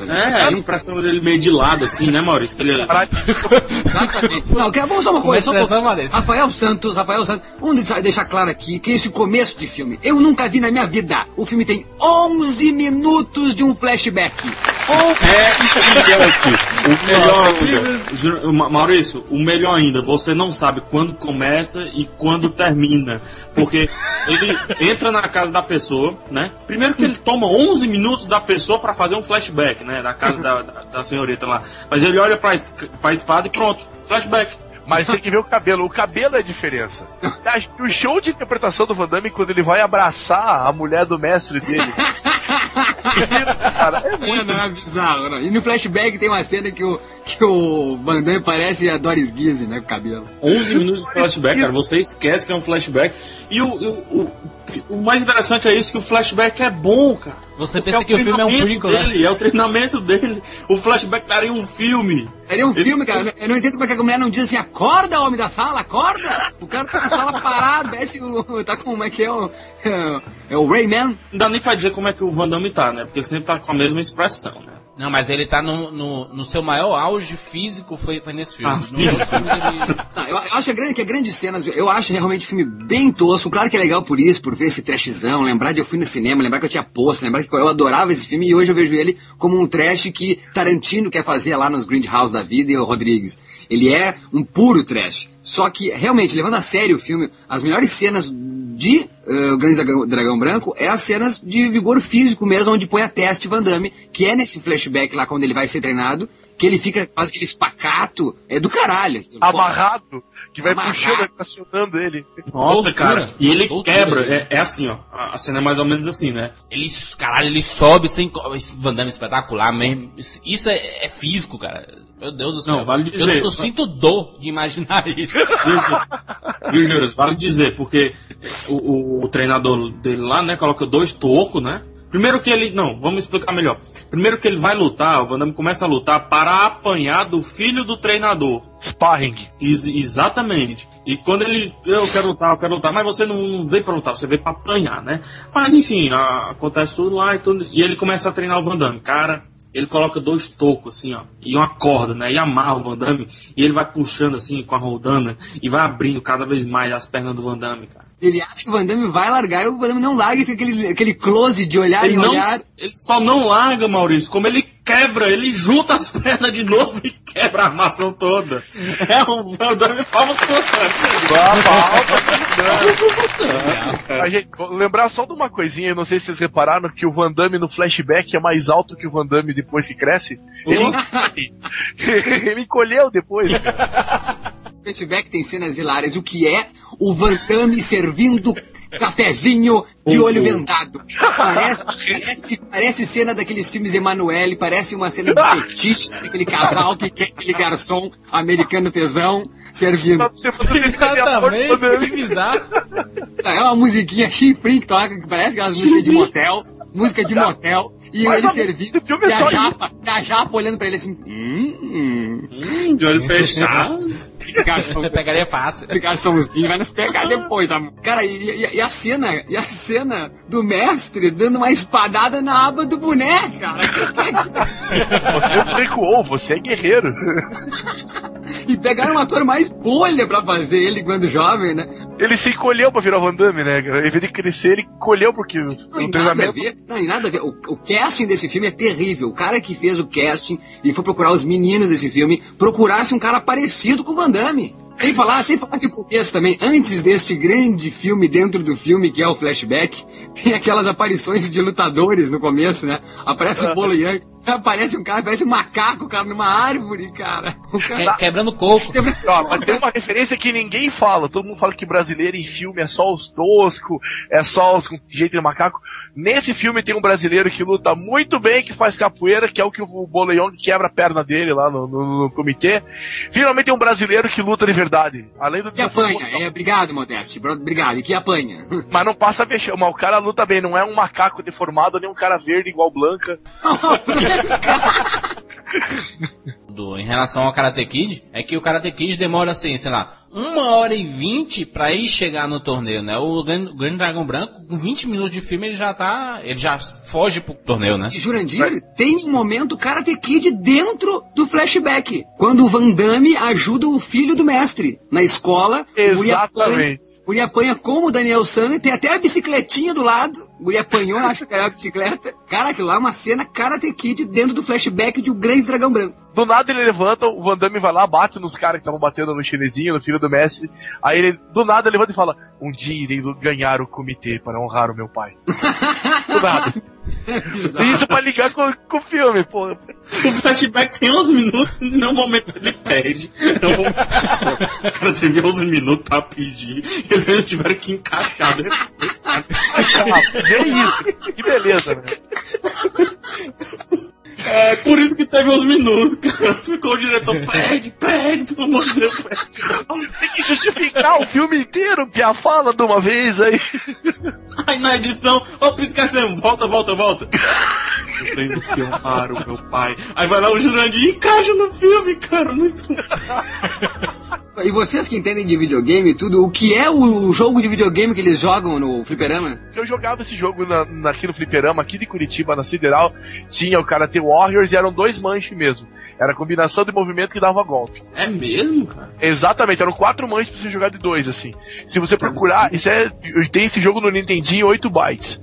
É, a expressão dele meio de lado, assim, né, Maurício? Que ele... Exatamente. Não, quer, vamos só uma coisa. Só um. Maurício. Rafael Santos, Rafael Santos, vamos deixar, deixar claro aqui que esse começo de filme eu nunca vi na minha vida. O filme tem 11 minutos de um flashback. É brilhante. O melhor ainda, Maurício, o melhor ainda, você não sabe quando começa e quando termina. Porque ele entra na casa da pessoa, né? Primeiro que ele toma 11 minutos da pessoa pra fazer um flashback, né? Da casa da, da, da senhorita lá. Mas ele olha pra, pra espada e pronto, flashback. Mas tem que ver o cabelo. O cabelo é a diferença. Acho que O show de interpretação do Van Damme quando ele vai abraçar a mulher do mestre dele. Cara, é muito. Não, é bizarro, não. E no flashback tem uma cena que o, que o Van Damme parece a Doris Guise, né? Com o cabelo. 11 minutos de flashback, cara. Você esquece que é um flashback. E o, o, o, o mais interessante é isso, que o flashback é bom, cara. Você pensa que o filme é um prequel, né? dele, É o treinamento dele. O flashback daria um filme. Ele é um filme, cara. Eu não entendo como é que a mulher não diz assim, acorda, homem da sala, acorda! O cara tá na sala parado, parece o. Tá com como é que é o. é, É o Rayman. Não dá nem pra dizer como é que o Van Damme tá, né? Porque ele sempre tá com a mesma expressão, né? Não, mas ele tá no, no, no seu maior auge físico, foi, foi nesse filme. Ah, filme ele- Não, eu, eu acho que, a grande, que a grande cena, eu acho realmente o filme bem tosco. Claro que é legal por isso, por ver esse trashzão, lembrar de eu fui no cinema, lembrar que eu tinha posto, lembrar que eu adorava esse filme e hoje eu vejo ele como um trash que Tarantino quer fazer lá nos Grindhouse da vida e o Rodrigues. Ele é um puro trash. Só que, realmente, levando a sério o filme, as melhores cenas de O Grande Dragão, Dragão Branco é as cenas de vigor físico mesmo, onde põe a teste Van Damme, que é nesse flashback lá quando ele vai ser treinado, que ele fica quase aquele espacato, é do caralho. Amarrado, que vai Amarrado. puxando, acionando ele. Nossa, cara. E ele Doutora. quebra. É, é assim, ó. A cena é mais ou menos assim, né? Ele, caralho, ele sobe sem. Van Damme espetacular mesmo. Isso- é, é físico, cara. Meu Deus do céu. Não, vale eu, dizer. eu sinto dor de imaginar isso. Viu, Júlio? Vale dizer, porque o, o- o treinador dele lá, né, coloca dois tocos, né? Primeiro que ele. Não, vamos explicar melhor. Primeiro que ele vai lutar, o Van Damme começa a lutar para apanhar do filho do treinador. Sparring. Ex- exatamente. E quando ele. Eu quero lutar, eu quero lutar, mas você não, não veio pra lutar, você veio pra apanhar, né? Mas enfim, a- acontece tudo lá e tudo. E ele começa a treinar o Van Damme. Cara, ele coloca dois tocos, assim, ó, e uma corda, né? E amarra o Van Damme. E ele vai puxando, assim, com a rodana, e vai abrindo cada vez mais as pernas do Van Damme, cara. Ele acha que o Van Damme vai largar e o Van Damme não larga e fica aquele, aquele close de olhar Ele, em não, olhar. ele só não larga, Maurício. Como ele quebra, ele junta as pernas de novo e quebra a armação toda. É um Van Damme palmas A gente, vou lembrar só de uma coisinha, eu não sei se vocês repararam que o Van Damme no flashback é mais alto que o Van Damme depois que cresce. Ele, encolhe. ele encolheu depois. flashback tem cenas hilárias. O que é o Van Damme servindo cafezinho de Oh, olho oh. vendado. Parece, parece, parece cena daqueles filmes Emanuele, parece uma cena de fetiche daquele casal que quer aquele garçom americano tesão servindo. Exatamente, que bizarro. É uma musiquinha chifrinho que toca, que parece aquelas músicas de motel, música de motel, e Mas ele servindo, é e a japa, a japa olhando pra ele assim, hum, hum, De olho fechado. Esse garçom, pegaria fácil. esse garçomzinho vai nos pegar depois, amor. Cara, e, e- e a cena, e a cena do mestre dando uma espadada na aba do boneco, cara. Você recuou, você é guerreiro. E pegaram um ator mais bolha pra fazer ele quando jovem, né? Ele se encolheu pra virar Van Damme, né? cara? Em vez de crescer, ele colheu porque Não, o e nada a treinamento. ver. Não, e nada a ver. O, o casting desse filme é terrível. O cara que fez o casting e foi procurar os meninos desse filme, procurasse um cara parecido com o Van Damme. Condeme. Sem falar, sem falar que o começo também, antes deste grande filme dentro do filme, que é o flashback, tem aquelas aparições de lutadores no começo, né? Aparece o Bolo Yang, aparece um cara, parece um macaco, cara, numa árvore, cara. O cara Que- quebrando coco. Ó, mas tem uma referência que ninguém fala. Todo mundo fala que brasileiro em filme é só os toscos, é só os com jeito de macaco. Nesse filme tem um brasileiro que luta muito bem, que faz capoeira, que é o que o Boleong quebra a perna dele lá no, no- no comitê. Finalmente tem um brasileiro que luta de verdade. Além do que apanha. É, obrigado, Modeste. Obrigado. E que apanha. Mas não passa vexame, mas o cara luta bem, não é um macaco deformado, nem um cara verde igual Blanca. Do, em relação ao Karate Kid, é que o Karate Kid demora assim, sei lá, uma hora e vinte pra ir chegar no torneio, né? O Grande, Dragão Branco, com 20 minutos de filme, ele já tá. Ele já foge pro torneio, né? E Jurandir, tem um momento Karate Kid dentro do flashback. Quando o Van Damme ajuda o filho do mestre na escola. Exatamente. Guri apanha como o Daniel San, tem até a bicicletinha do lado. O Guri apanhou, acho que era a bicicleta. Cara, aquilo lá é uma cena Karate Kid dentro do flashback de O Grande Dragão Branco. Do nada ele levanta, o Van Damme vai lá, bate nos caras que estavam batendo no chinesinho, no filho do mestre. Aí ele, do nada, levanta e fala: Um dia irei ganhar o comitê para honrar o meu pai. do nada. Isso pra ligar com, com o filme, pô. O flashback tem 11 minutos e no momento ele perde. Então, o cara teve 11 minutos pra pedir e eles tiveram que encaixar depois. É isso. Que beleza, né? É, por isso que teve 11 minutos, cara. Ficou o diretor, perde, perde, pelo amor de Deus, perde. Tem que justificar o filme inteiro, que a fala de uma vez aí. Aí na edição, ô, esquecemos, volta, volta, volta. Eu tenho que honrar o meu pai. Aí vai lá o Jurandir e encaixa no filme, cara, muito E vocês que entendem de videogame e tudo, o que é o jogo de videogame que eles jogam no fliperama? Eu jogava esse jogo na, na- aqui no Fliperama, aqui de Curitiba, na Sideral. Tinha o Karate Warriors e eram dois manches mesmo. Era a combinação de movimento que dava golpe. É mesmo, cara? Exatamente, eram quatro manches pra você jogar de dois, assim. Se você procurar, isso é. Tem esse jogo no Nintendinho em 8 bytes.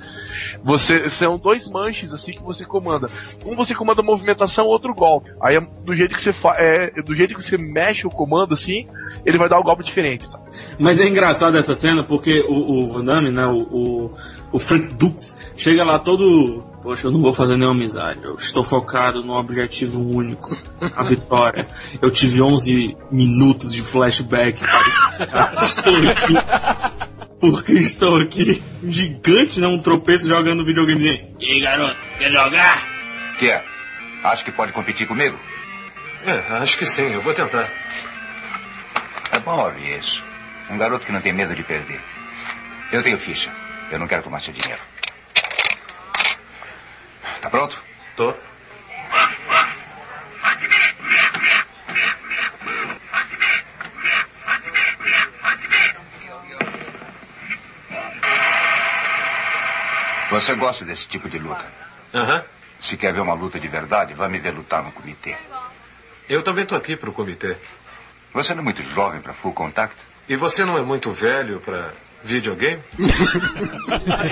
Você, são dois manches assim que você comanda. Um você comanda a movimentação, outro golpe. Aí do jeito que você fa é, do jeito que você mexe o comando assim, ele vai dar um golpe diferente. Tá? Mas é engraçado essa cena porque o, o Van Damme, né, o, o, o Frank Dux, chega lá todo. Poxa, eu não vou fazer nenhuma amizade. Eu estou focado num objetivo único, a vitória. Eu tive 11 minutos de flashback para. Estou aqui. Porque estou aqui, um gigante, né? Um tropeço jogando videogame. E aí, garoto, quer jogar? Quer? Acha que pode competir comigo? É, acho que sim, eu vou tentar. É bom ouvir isso. Um garoto que não tem medo de perder. Eu tenho ficha. Eu não quero tomar seu dinheiro. Tá pronto? Tô. Você gosta desse tipo de luta? Aham. Se quer ver uma luta de verdade, vá me ver lutar no comitê. Eu também tô aqui pro comitê. Você não é muito jovem para full contact? E você não é muito velho pra videogame?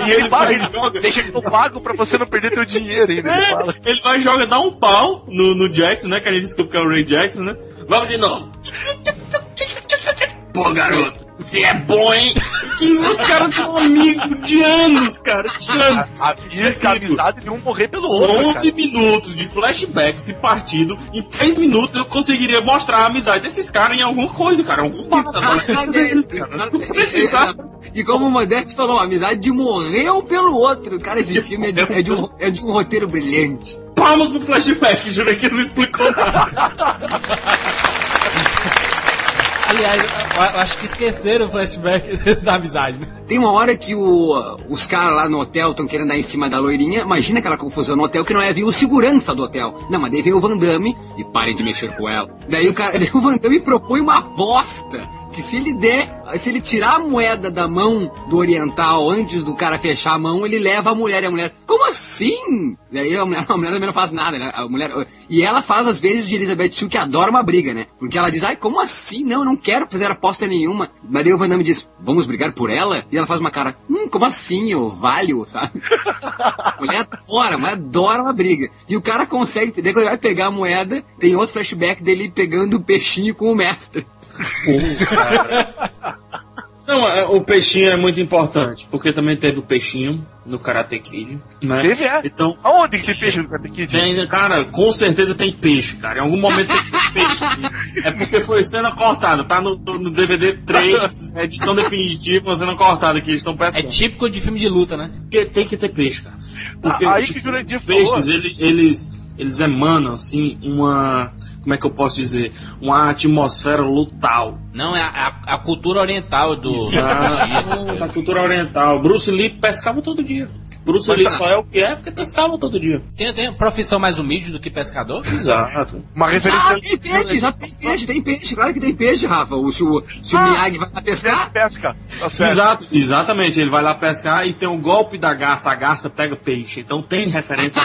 E ele fala, ele joga, deixa que eu pago pra você não perder teu dinheiro ainda. Ele É, fala. ele vai e joga, dá um pau no, no Jackson, né? Que a gente desculpa que é o Ray Jackson, né? Vamos de novo. Pô, garoto, você é bom, hein? Que os caras são amigos de anos, cara. De anos. A, a, a, a amizade de um morrer pelo outro. 11 cara. minutos de flashback se partido, em 3 minutos eu conseguiria mostrar a amizade desses caras em alguma coisa, cara. Algum passo. Não precisava. E como o Modeste falou, a amizade de morrer um pelo outro. Cara, esse filme é de, é de um, é de um roteiro brilhante. Palmas no flashback, juro que não explicou nada. Aliás, eu acho que esqueceram o flashback da amizade, né? Tem uma hora que o- os caras lá no hotel estão querendo dar em cima da loirinha. Imagina aquela confusão no hotel que não é vir o segurança do hotel. Não, mas daí vem o Van Damme e parem de mexer com ela. Daí o, cara, daí o Van Damme propõe uma aposta. Que se ele der, se ele tirar a moeda da mão do oriental antes do cara fechar a mão, ele leva a mulher e a mulher. Como assim? Daí a mulher, a mulher também não faz nada, né? A mulher, e ela faz às vezes de Elizabeth Shue que adora uma briga, né? Porque ela diz, ai, como assim? Não, eu não quero fazer aposta nenhuma. Mas daí o Van Damme diz, vamos brigar por ela? E ela faz uma cara, hum, como assim, ô valho, sabe? A mulher adora, mas adora uma briga. E o cara consegue, daí quando ele vai pegar a moeda, tem outro flashback dele pegando o peixinho com o mestre. Não, é, o peixinho é muito importante, porque também teve o peixinho no Karate Kid, né? Teve, é? Então, Aonde que tem peixe no Karate Kid? tem, cara, com certeza tem peixe, cara. Em algum momento tem que ter peixe. É porque foi cena cortada, tá no, no DVD 3, edição definitiva, uma cena cortada que eles estão É pescando. típico de filme de luta, né? Porque tem que ter peixe, cara. Porque Ah, aí tipo, que o Jurandir os peixes, falou. ele- eles, eles emanam, assim, uma. Como é que eu posso dizer? Uma atmosfera lutal. Não, é a, a- cultura oriental do. do coisas. da cultura oriental. Bruce Lee pescava todo dia. Bruce Mas Lee tá. só é o que é porque pescava todo dia. Tem, tem profissão mais humilde do que pescador? Exato. Uma Já tem peixe, já tem peixe, tem peixe, claro que tem peixe, Rafa. O, se o, se o Ah, Miyagi vai lá pescar, pesca. Tá. Exato, exatamente. Ele vai lá pescar e tem o golpe da garça. A garça pega peixe. Então tem referência.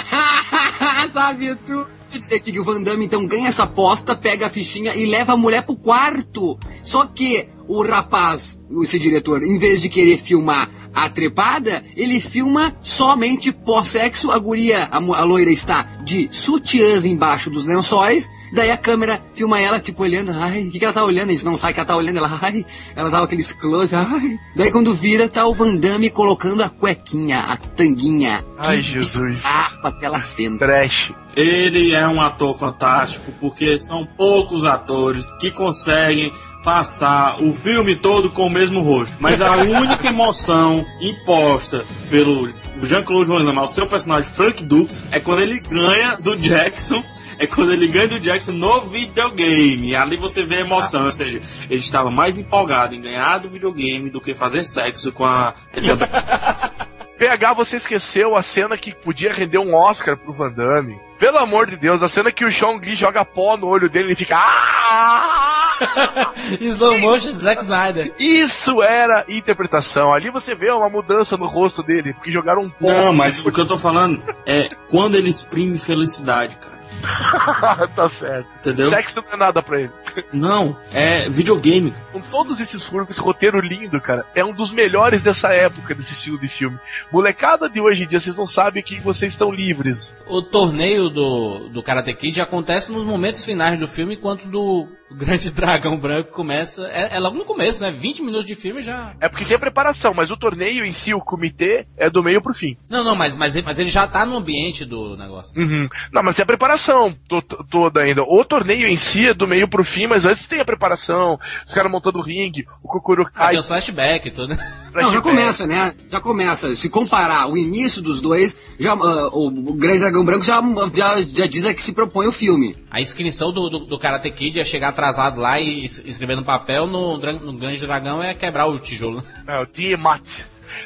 sabe tu? Quer dizer aqui que o Van Damme então ganha essa aposta, pega a fichinha e leva a mulher pro quarto. Só que o rapaz, esse diretor, em vez de querer filmar a trepada, ele filma somente pós-sexo. A guria, a, a loira está de sutiãs embaixo dos lençóis. Daí a câmera filma ela, tipo, olhando. Ai, o que, que ela tá olhando? A gente não sabe que ela tá olhando. Ela, ai, ela dava aqueles close. Ai. Daí quando vira, tá o Van Damme colocando a cuequinha, a tanguinha. Ai, Que Jesus. bizarro aquela cena. Trash. Ele é um ator fantástico porque são poucos atores que conseguem passar o filme todo com o mesmo rosto. Mas a única emoção imposta pelo Jean-Claude Van Damme ao seu personagem Frank Dux é quando ele ganha do Jackson. É quando ele ganha do Jackson no videogame. Ali você vê a emoção. Ou seja, ele estava mais empolgado em ganhar do videogame do que fazer sexo com a. PH, você esqueceu a cena que podia render um Oscar pro Van Damme. Pelo amor de Deus, a cena que o Sean Lee joga pó no olho dele e ele fica. "Ah!" Slow motion Zack Snyder. Isso era interpretação. Ali você vê uma mudança no rosto dele, porque jogaram um pó. Não, mas o que eu tô falando é quando ele exprime felicidade, cara. tá certo. Entendeu? Sexo não é nada pra ele. Não, é videogame. Com todos esses furos, esse roteiro lindo, cara, é um dos melhores dessa época, desse estilo de filme. Molecada de hoje em dia, vocês não sabem que vocês estão livres. O torneio do, do Karate Kid acontece nos momentos finais do filme, enquanto do Grande Dragão Branco começa. É, é logo no começo, né? 20 minutos de filme já. É porque tem a preparação, mas o torneio em si, o comitê, é do meio pro fim. Não, não, mas, mas, mas ele já tá no ambiente do negócio. Uhum. Não, mas tem a preparação to- to- toda ainda. O torneio em si é do meio pro fim, mas antes tem a preparação, os caras montando o ringue, o Kokoro Ah, tem os flashback e tudo. né? Não, já começa, né? Já começa. Se comparar o início dos dois, já, ah, o, Grande Dragão Branco já, já, já diz a que se propõe o filme. A inscrição do, do, do Karate Kid é chegar atrasado lá e es- escrever no papel no, no Grande Dragão é quebrar o tijolo. É, o Tiamat.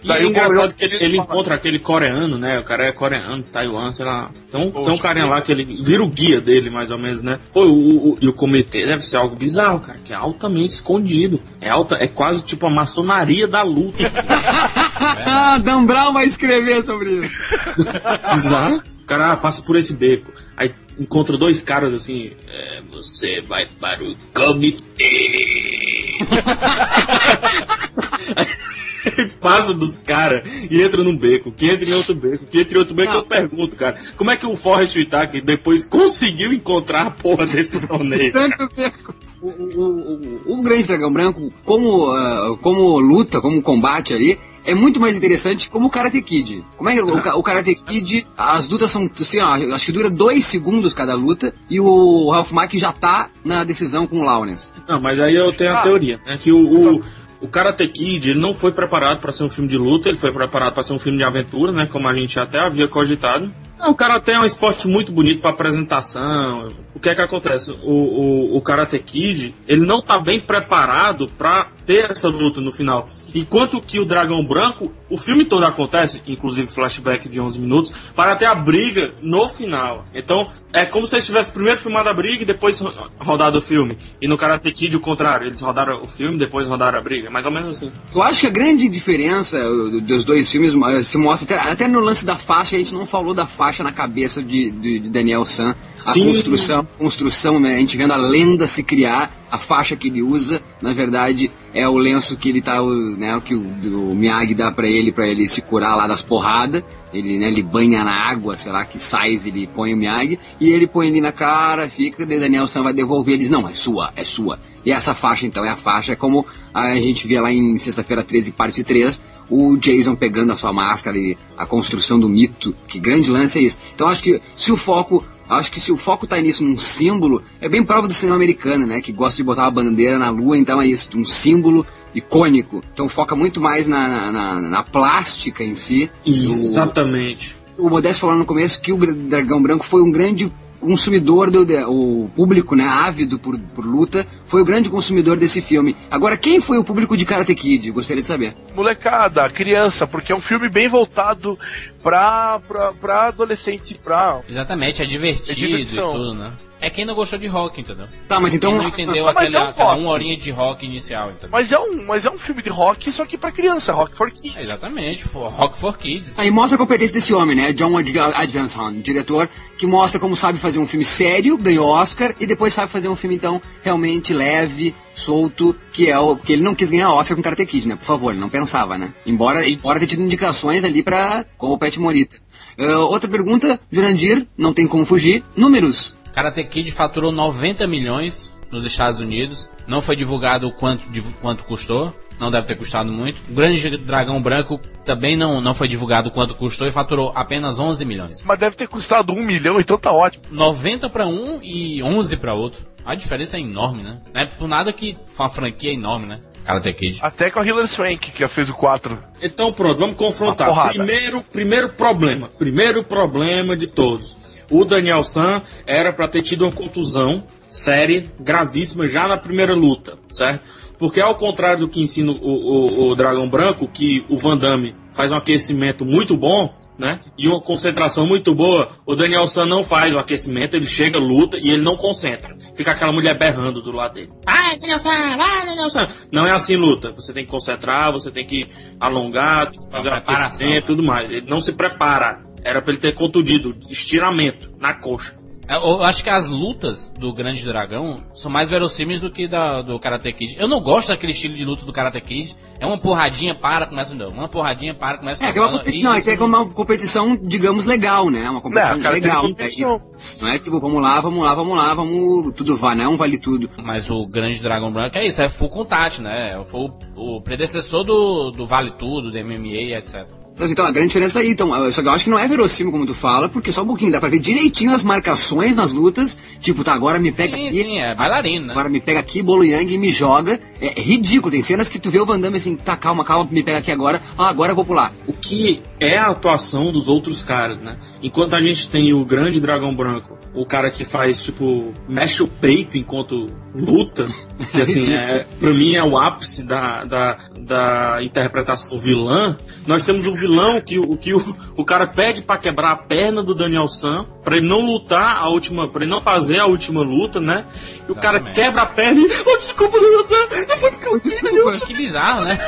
E é engraçado que ele, ele encontra aquele coreano, né? O cara é coreano, Taiwan, sei lá. Tem um, tem um carinha lá que ele vira o guia dele, mais ou menos, né? Pô, o, o- e o comitê deve ser algo bizarro, cara, que é altamente escondido. É alta, é quase tipo a maçonaria da luta. Ah, Dan Brown vai escrever sobre isso. Exato. O cara ah, passa por esse beco. Aí encontra dois caras assim. É, você vai para o comitê. passa dos caras e entra num beco, que entra em outro beco, que entra em outro beco. Eu pergunto, cara, como é que o Forrest Whitaker depois conseguiu encontrar a porra desse torneio? Tanto beco. o, o, o, o Grande Dragão Branco, como, ah, como luta, como combate ali, é muito mais interessante como o Karate Kid. Como é que o, o Karate Kid, as lutas são, assim, ó, acho que dura dois segundos cada luta e o Ralph Mack já tá na decisão com o Lawrence. Não, mas aí eu tenho a Ah. teoria, né? Que o, o, o Karate Kid, ele não foi preparado para ser um filme de luta, ele foi preparado para ser um filme de aventura, né? Como a gente até havia cogitado. Não, o Karate é um esporte muito bonito para apresentação. O que é que acontece? O, o, o Karate Kid, ele não tá bem preparado para ter essa luta no final. Enquanto que o Dragão Branco, o filme todo acontece, inclusive flashback de 11 minutos, para ter a briga no final. Então, é como se eles tivessem primeiro filmado a briga e depois ro- rodado o filme. E no Karate Kid, o contrário, eles rodaram o filme depois rodaram a briga. Mais ou menos assim. Eu acho que a grande diferença uh, dos dois filmes uh, se mostra até, até no lance da faixa, a gente não falou da faixa na cabeça de, de- de Daniel San. A Sim. construção, construção, né, a gente vendo a lenda se criar, a faixa que ele usa, na verdade, é o lenço que ele tá, o- né, o que o, o Miyagi dá pra ele, pra ele se curar lá das porradas. Ele, né, ele banha na água, sei lá, que sais ele põe o Miyagi, e ele põe ali na cara, fica, daí Daniel San vai devolver, ele diz, não, é sua, é sua. E essa faixa, então, é a faixa, é como a gente vê lá em Sexta-feira 13, parte 3, o Jason pegando a sua máscara e a construção do mito, que grande lance é isso. Então, acho que se o foco Acho que se o foco tá nisso, num símbolo, é bem prova do cinema americano, né? Que gosta de botar uma bandeira na lua, então é isso, um símbolo icônico. Então foca muito mais na, na, na- na plástica em si. Exatamente. O, o Modesto falou no começo que o Dragão Branco foi um grande consumidor do de- o público, né, ávido por, por luta, foi o grande consumidor desse filme. Agora, quem foi o público de Karate Kid? Gostaria de saber. Molecada, criança, porque é um filme bem voltado pra, pra, pra adolescente, pra. Exatamente, é divertido É e tudo, né? É quem não gostou de rock, entendeu? Tá, mas então- Quem não entendeu Mas aquela, é um aquela uma horinha de rock inicial, entendeu? Mas é um, mas é um filme de rock, só que pra criança, rock for kids. Exatamente, for- rock for kids. Aí mostra a competência desse homem, né? John Ad- Advenson, diretor, que mostra como sabe fazer um filme sério, ganhou Oscar, e depois sabe fazer um filme, então, realmente leve, solto, que é o. Porque ele não quis ganhar Oscar com Karate Kid, né? Por favor, ele não pensava, né? Embora, embora ter tido indicações ali pra. como o Pet Morita. Ah, outra pergunta, Jurandir, não tem como fugir. Números. Karate Kid faturou 90 milhões nos Estados Unidos. Não foi divulgado o quanto, de- quanto custou. Não deve ter custado muito. O Grande Dragão Branco também não, não foi divulgado o quanto custou e faturou apenas 11 milhões. Mas deve ter custado um milhão, então tá ótimo. 90 para um e 11 para outro. A diferença é enorme, né? Não é por nada que uma franquia é enorme, né? Karate Kid. Até com a Hilary Swank, que já fez o 4. Então pronto, vamos confrontar. Primeiro, primeiro problema, primeiro problema de todos. O Daniel San era pra ter tido uma contusão séria, gravíssima já na primeira luta, certo? Porque ao contrário do que ensina o, o, o Dragão Branco, que o Van Damme faz um aquecimento muito bom, né? E uma concentração muito boa, o Daniel San não faz o aquecimento, ele chega, luta e ele não concentra. Fica aquela mulher berrando do lado dele. Vai, Daniel San, vai, Daniel San. Não é assim luta. Você tem que concentrar, você tem que alongar, tem que fazer o preparação, aquecimento e tudo mais. Ele não se prepara. Era pra ele ter contundido, estiramento na coxa. É, Eu acho que as lutas do Grande Dragão são mais verossímeis do que da, do Karate Kid. Eu não gosto daquele estilo de luta do Karate Kid. É uma porradinha, para, começa não. Uma porradinha, para, começa É, que é uma competição, não, é que é uma competição, digamos, legal, né? Uma competição Não, tem legal. competição. Não é tipo, vamos lá, vamos lá, vamos lá, vamos. Tudo vai, não é um vale tudo. Mas o Grande Dragão Branco é isso, é full contact, né? Foi o, o predecessor do, do Vale Tudo, do MMA, etc. Então, assim, então, a grande diferença aí, então, eu- só que eu acho que não é verossímil como tu fala, porque só um pouquinho, dá pra ver direitinho as marcações nas lutas, tipo, tá, agora me pega Sim, aqui. sim, é bailarino, né? Agora me pega aqui, Bolo Yang e me joga. É ridículo, tem cenas que tu vê o Van Damme assim, tá, calma, calma, me pega aqui agora, ah, agora eu vou pular. O que é a atuação dos outros caras, né? Enquanto a gente tem o grande dragão branco, o cara que faz, tipo, mexe o peito enquanto luta, que assim, é, pra mim é o ápice da, da, da interpretação vilã, nós temos um vilão que, o que o, o cara pede pra quebrar a perna do Daniel San, pra ele não lutar a última, pra ele não fazer a última luta, né? E o cara quebra a perna e, oh, desculpa, Daniel não foi porque eu quis, Daniel Que bizarro, né?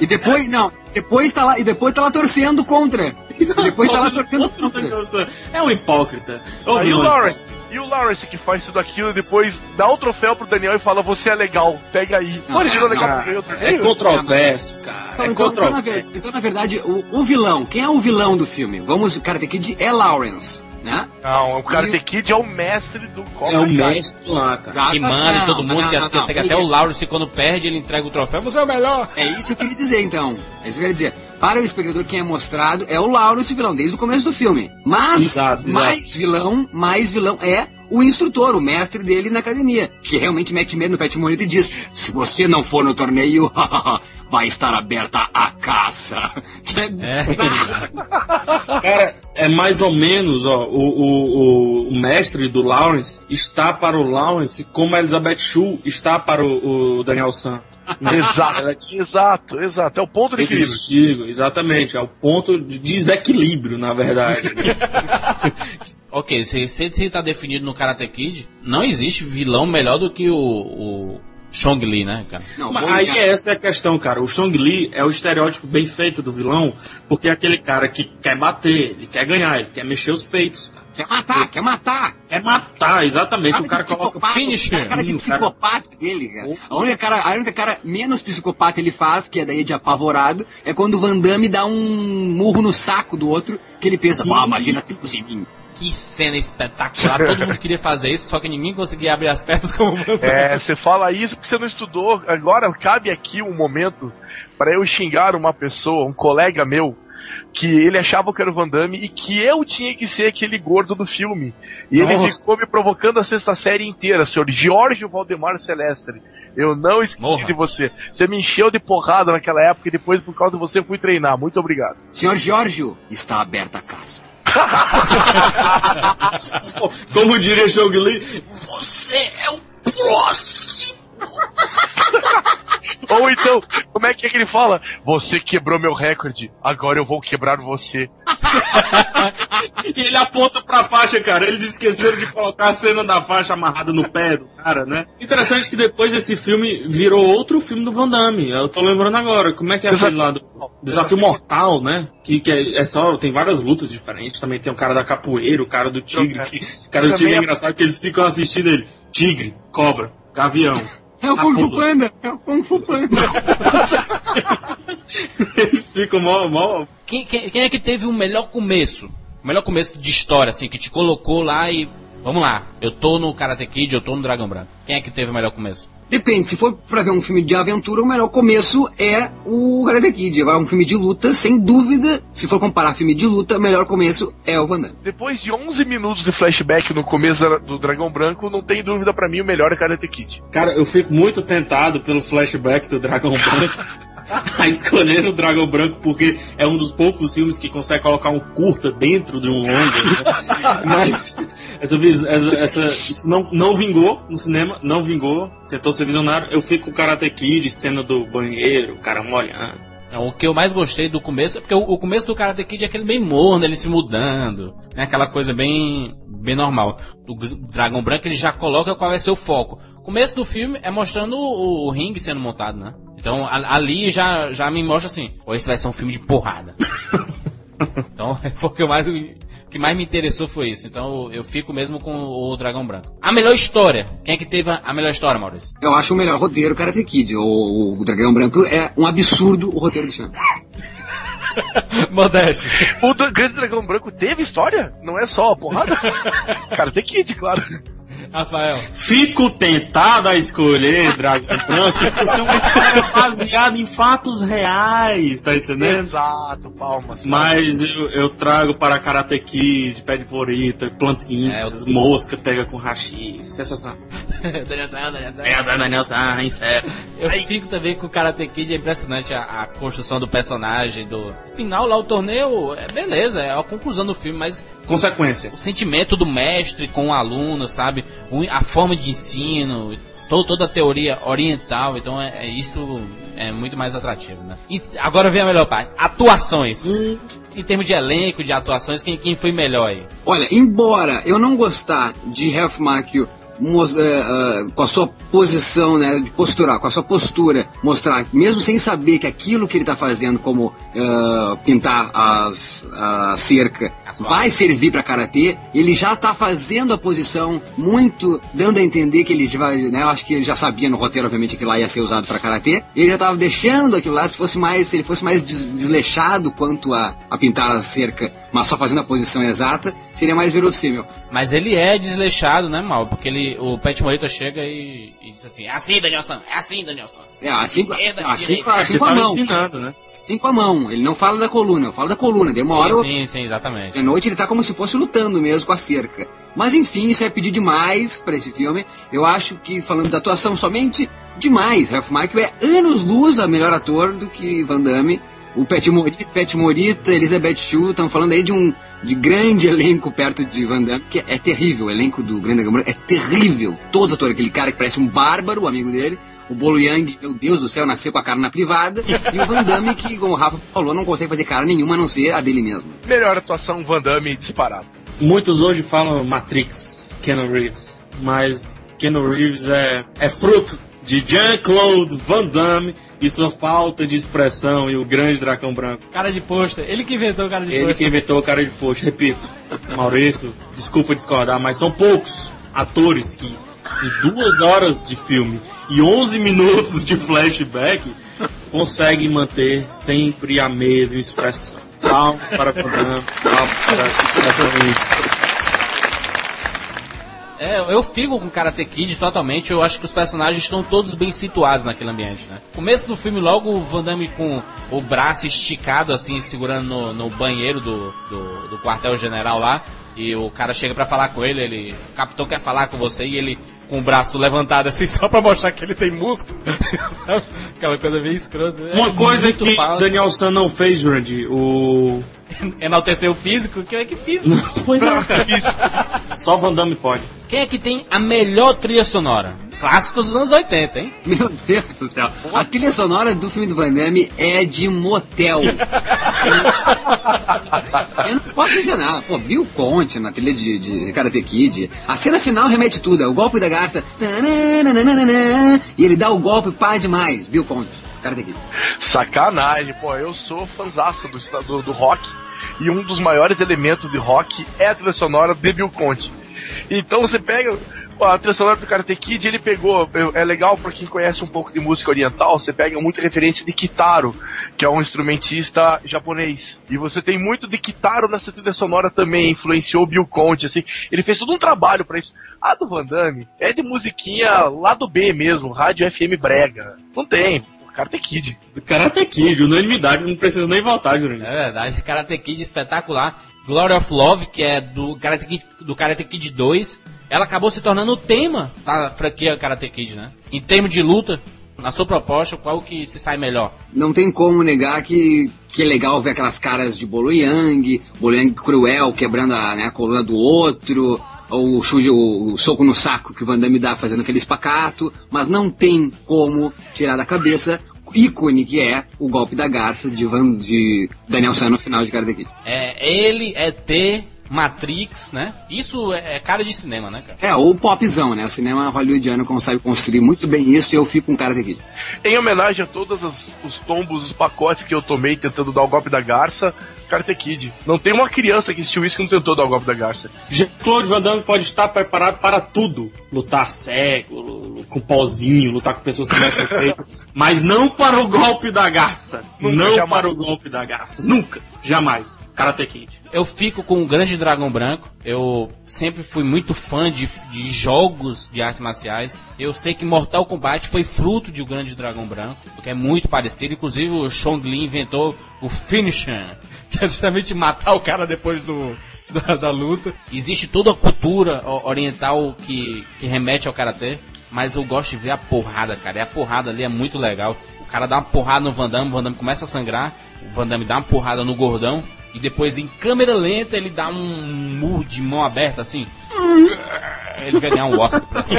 E depois, não, depois tá lá, e depois tá lá torcendo contra. E depois tá lá torcendo contra. É um hipócrita. Aí o Lawrence, e o Lawrence que faz tudo aquilo e depois dá o troféu pro Daniel e fala, você é legal, pega aí. Não, Pô, ele virou legal não. porque ganhou o É controverso, cara. Então, É então, então, na controverso. verdade, então, na verdade, o, o vilão, quem é o vilão do filme? Vamos, Karate Kid é Lawrence. Né? Não, o Karate Kid é o mestre do Cobra É o mestre lá, cara. Que manda em Não, todo mundo, não, que, não, que- não, que até o Lawrence, quando perde, ele entrega o troféu. Você é o melhor! É isso que eu queria dizer, então. É isso que eu queria dizer. Para o espectador, quem é mostrado é o Lawrence vilão, desde o começo do filme. Mas, Exato, exato. mais vilão, mais vilão é o instrutor, o mestre dele na academia, que realmente mete medo no Pet Morita e diz: se você não for no torneio, vai estar aberta a caça. Que é- Cara, é mais ou menos, ó, o, o, o, o mestre do Lawrence está para o Lawrence como a Elizabeth Shue está para o, o Daniel San. né? Exato, exato, exato. É o ponto de equilíbrio. Chegam, exatamente, é o ponto de desequilíbrio, na verdade. Ok, se você tá definido no Karate Kid, não existe vilão melhor do que o, o Chong Li, né, cara? Mas aí essa é a questão, cara. O Chong Li é o estereótipo bem feito do vilão, porque é aquele cara que quer bater, ele quer ganhar, ele quer mexer os peitos, cara. Quer matar, quer matar. Quer matar, exatamente. o cara coloca finisher. esse cara de cara. psicopata dele, cara. A única cara, a única cara menos psicopata ele faz, que é daí de apavorado, é quando o Van Damme dá um murro no saco do outro, que ele pensa, Sim. ah, imagina se fosse em mim. Que cena espetacular. Todo mundo queria fazer isso, só que ninguém conseguia abrir as pernas como. É, você fala isso porque você não estudou. Agora cabe aqui um momento para eu xingar uma pessoa, um colega meu, que ele achava que era o Van Damme e que eu tinha que ser aquele gordo do filme. E ele Nossa. ficou me provocando a sexta série inteira, senhor Jorge Valdemar Celestre. Eu não esqueci Morra. de você. Você me encheu de porrada naquela época e depois, por causa de você, fui treinar. Muito obrigado. Senhor Giorgio, está aberta a caça. Como diria Li, você é o próximo. Ou então, como é que é que ele fala? Você quebrou meu recorde, agora eu vou quebrar você. E ele aponta pra faixa, cara. Eles esqueceram de colocar a cena da faixa amarrada no pé do cara, né? Interessante que depois esse filme virou outro filme do Van Damme. Eu tô lembrando agora. Como é que é aquele lá do Desafio Mortal, né? Que, que é, é só, tem várias lutas diferentes. Também tem o cara da capoeira, o cara do tigre. Que, o cara do tigre é engraçado que eles ficam assistindo ele. Tigre, cobra, gavião. É o Kung Fu Panda, é o Kung Fu Panda. Eles ficam mó, mó... Quem, quem- quem é que teve o melhor começo? O melhor começo de história, assim, que te colocou lá e. Vamos lá, eu tô no Karate Kid, eu tô no Dragão Branco. Quem é que teve o melhor começo? Depende, se for pra ver um filme de aventura, o melhor começo é o Karate Kid. Agora, um filme de luta, sem dúvida, se for comparar filme de luta, o melhor começo é o Van Damme. Depois de 11 minutos de flashback no começo do Dragão Branco, não tem dúvida pra mim, o melhor é Karate Kid. Cara, eu fico muito tentado pelo flashback do Dragão Branco a escolher o Dragão Branco porque é um dos poucos filmes que consegue colocar um curta dentro de um longo. né? Mas essa, essa, essa- isso não, não vingou no cinema, não vingou. Tentou ser visionário. Eu fico com o Karate Kid, cena do banheiro, o cara molhando. É, O que eu mais gostei do começo é porque o, começo do Karate Kid é aquele bem morno, ele se mudando, né? Aquela coisa bem, bem normal. O Dragão Branco ele já coloca qual vai ser o foco. O começo do filme é mostrando o, o ringue sendo montado, né? Então ali já, já me mostra assim, "Pô, esse vai ser um filme de porrada. então foi o que, eu mais, o que mais me interessou foi isso. Então eu fico mesmo com o Dragão Branco. A melhor história. Quem é que teve a, melhor história, Maurício? Eu acho o melhor roteiro Karate Kid. O, o Dragão Branco é um absurdo o roteiro desse filme. Modeste. O do- Grande Dragão Branco teve história? Não é só a porrada? Karate Kid, claro. Rafael. Fico tentado a escolher Dragão Branco por ser uma história baseada em fatos reais, tá entendendo? Exato, palmas. Mas eu, eu trago para Karate Kid, pé de porita, plantinhas, mosca pega com hashi. Sensacional. Daniel San, Daniel San. É Daniel San, sério. Eu fico também com o Karate Kid, é impressionante a, a construção do personagem, do final lá, o torneio, é beleza, é a conclusão do filme, mas Consequência. o sentimento do mestre com o aluno, sabe? A forma de ensino, to- toda a teoria oriental, então é, é isso é muito mais atrativo, né? E agora vem a melhor parte, atuações. Em termos de elenco, de atuações, quem, quem foi melhor aí? Olha, embora eu não gostar de Ralph Macchio com a sua posição, né, de posturar, com a sua postura, mostrar, mesmo sem saber que aquilo que ele está fazendo, como eh, pintar as, a cerca, vai servir para karatê, ele já está fazendo a posição muito, dando a entender que ele já vai, né, eu acho que ele já sabia no roteiro, obviamente, que lá ia ser usado para karatê, ele já estava deixando aquilo lá, se fosse mais, se ele fosse mais des- desleixado quanto a, a pintar a cerca mas só fazendo a posição exata, seria mais verossímil. Mas ele é desleixado, né, Mal? Porque ele, o Pet Morita chega e, e diz assim: é assim, Danielson, é assim, Danielson. É, assim, Esquerda, assim, direita. assim Ele com a tava mão. ensinando, né? Assim com a mão. Ele não fala da coluna, eu falo da coluna. Hora. Sim, sim, sim, exatamente. De noite ele tá como se fosse lutando mesmo com a cerca. Mas enfim, isso é pedir demais pra esse filme. Eu acho que, falando da atuação somente, demais. Ralph Macchio é anos-luz a melhor ator do que Van Damme. O Pet Morita, Pet Morita Elizabeth Shue, estão falando aí de um de grande elenco perto de Van Damme, que é, terrível. O elenco do Grande Gamora é terrível. Todos os atores, aquele cara que parece um bárbaro, o amigo dele. O Bolo Yang, meu Deus do céu, nasceu com a cara na privada. E o Van Damme, que, como o Rafa falou, não consegue fazer cara nenhuma a não ser a dele mesmo. Melhor atuação Van Damme disparado. Muitos hoje falam Matrix, Keanu Reeves, mas Keanu Reeves é, é fruto de Jean-Claude Van Damme e sua falta de expressão e o grande dragão branco. Cara de pôster, ele que inventou o cara de Ele pôster. que inventou o cara de post, repito. Maurício, desculpa discordar, mas são poucos atores que em duas horas de filme e 11 minutos de flashback conseguem manter sempre a mesma expressão. Palmas para Van Damme, palmas para a expressão É, eu fico com Karate Kid totalmente. Eu acho que os personagens estão todos bem situados naquele ambiente, né? Começo do filme, logo o Van Damme com o braço esticado, assim, segurando no, no banheiro do, do, do quartel-general lá. E o cara chega pra falar com ele, ele. O capitão quer falar com você e ele com o braço levantado assim, só pra mostrar que ele tem músculo. Aquela coisa bem escrota. É Uma coisa muito que falso. Daniel San não fez, Jurandir, o... Enaltecer o físico? Quem é que físico? Pois é, Só Van Damme pode. Quem é que tem a melhor trilha sonora? Clássicos dos anos 80, hein? Meu Deus do céu. A trilha sonora do filme do Van Damme é de motel. Eu não posso dizer nada. Pô, Bill Conte na trilha de, de Karate Kid. A cena final remete tudo. É o golpe da garça. E ele dá o golpe pá demais. Bill Conte. Karate Kid. Sacanagem, pô, eu sou fãzaço do, do, do rock. E um dos maiores elementos de rock é a trilha sonora de Bill Conte. Então você pega a trilha sonora do Karate Kid, ele pegou. É legal pra quem conhece um pouco de música oriental, você pega muita referência de Kitaro, que é um instrumentista japonês. E você tem muito de Kitaro nessa trilha sonora também, influenciou Bill Conte, assim. Ele fez todo um trabalho pra isso. A do Van Damme é de musiquinha lá do B mesmo, rádio FM Brega. Não tem. Karate Kid. Karate Kid, unanimidade, não precisa nem voltar, Jurandir. É verdade, Karate Kid espetacular. Glory of Love, que é do Karate Kid, do Karate Kid 2, ela acabou se tornando o tema da franquia Karate Kid, né? Em termos de luta, na sua proposta, qual que se sai melhor? Não tem como negar que, que é legal ver aquelas caras de Bolo Yang, Bolo Yang cruel, quebrando a, né, a coluna do outro, ou o, chute, o, o soco no saco que o Van Damme dá fazendo aquele espacato, mas não tem como tirar da cabeça o ícone que é o golpe da garça de, Van, de Daniel San no final de Karate Kid. É ele, é T, Matrix, né? Isso é, é cara de cinema, né, cara? É, ou popzão, né? O cinema hollywoodiano consegue construir muito bem isso e eu fico com Karate Kid. Em homenagem a todos os tombos, os pacotes que eu tomei tentando dar o golpe da garça, Karate Kid. Não tem uma criança que assistiu isso que não tentou dar o golpe da garça. Jean-Claude Van Damme pode estar preparado para tudo. Lutar cego, com pauzinho, lutar com pessoas que mexem no peito. Mas não para o golpe da garça. Nunca, não jamais. para o golpe da garça. Nunca. Jamais. Karate Kid. Eu fico com o Grande Dragão Branco. Eu sempre fui muito fã de, de jogos de artes marciais. Eu sei que Mortal Kombat foi fruto de O Grande Dragão Branco, porque é muito parecido. Inclusive o Chong Li inventou o Finisher, que é justamente matar o cara depois do, da, da luta. Existe toda a cultura oriental que, que remete ao Karatê. Mas eu gosto de ver a porrada, cara. E a porrada ali é muito legal. O cara dá uma porrada no Van Damme, o Van Damme começa a sangrar. O Van Damme dá uma porrada no gordão. E depois, em câmera lenta, ele dá um murro de mão aberta, assim. Ele vai ganhar um Oscar por essa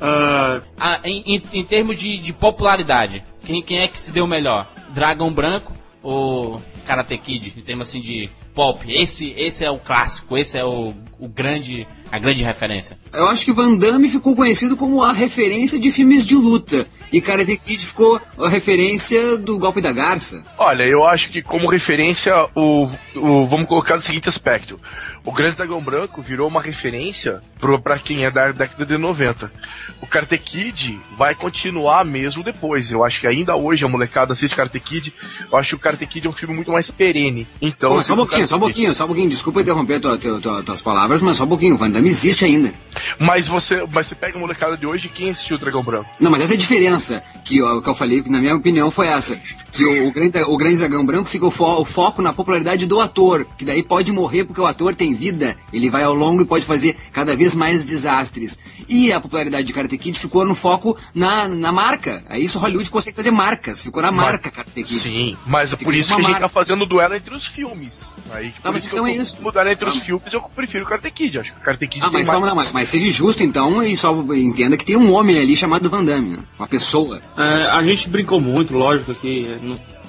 Ah, ah, em, em, em termos de, de popularidade, quem, quem é que se deu melhor? Dragão Branco ou Karate Kid? Em termos assim de pop. Esse, esse é o clássico, esse é o, o grande, a grande referência? Eu acho que Van Damme ficou conhecido como a referência de filmes de luta. E Karate Kid ficou a referência do golpe da garça. Olha, eu acho que como referência, o, o vamos colocar no seguinte aspecto. O Grande Dragão Branco virou uma referência pro, pra quem é da década de 90. O Karate Kid vai continuar mesmo depois. Eu acho que ainda hoje a molecada assiste Karate Kid. Eu acho que o Karate Kid é um filme muito mais perene. Então, Pô, só um pouquinho, só um pouquinho, só um pouquinho. Desculpa interromper tua, tua, tua, tuas palavras, mas só um pouquinho. Van Damme existe ainda. Mas você, mas você pega a molecada de hoje, quem assistiu o Dragão Branco? Não, mas essa é a diferença que, ó, que eu falei, que na minha opinião foi essa. Que o, o, grande, o Grande Dragão Branco fica o, fo o, foco na popularidade do ator, que daí pode morrer porque o ator tem vida, ele vai ao longo e pode fazer cada vez mais desastres. E a popularidade de Karate Kid ficou no foco na, na marca. É isso Hollywood consegue fazer marcas, ficou na marca Karate Kid. Sim, mas é por isso que a gente tá fazendo duelo entre os filmes. Aí, por mas então é eu isso. mudar entre os Não. filmes, eu prefiro o Karate Kid. Acho que o Karate Kid Ah, tem mas, mais... só, não, mas, mas seja justo então e só entenda que tem um homem ali chamado Van Damme, né? uma pessoa. É, a gente brincou muito, lógico, que é,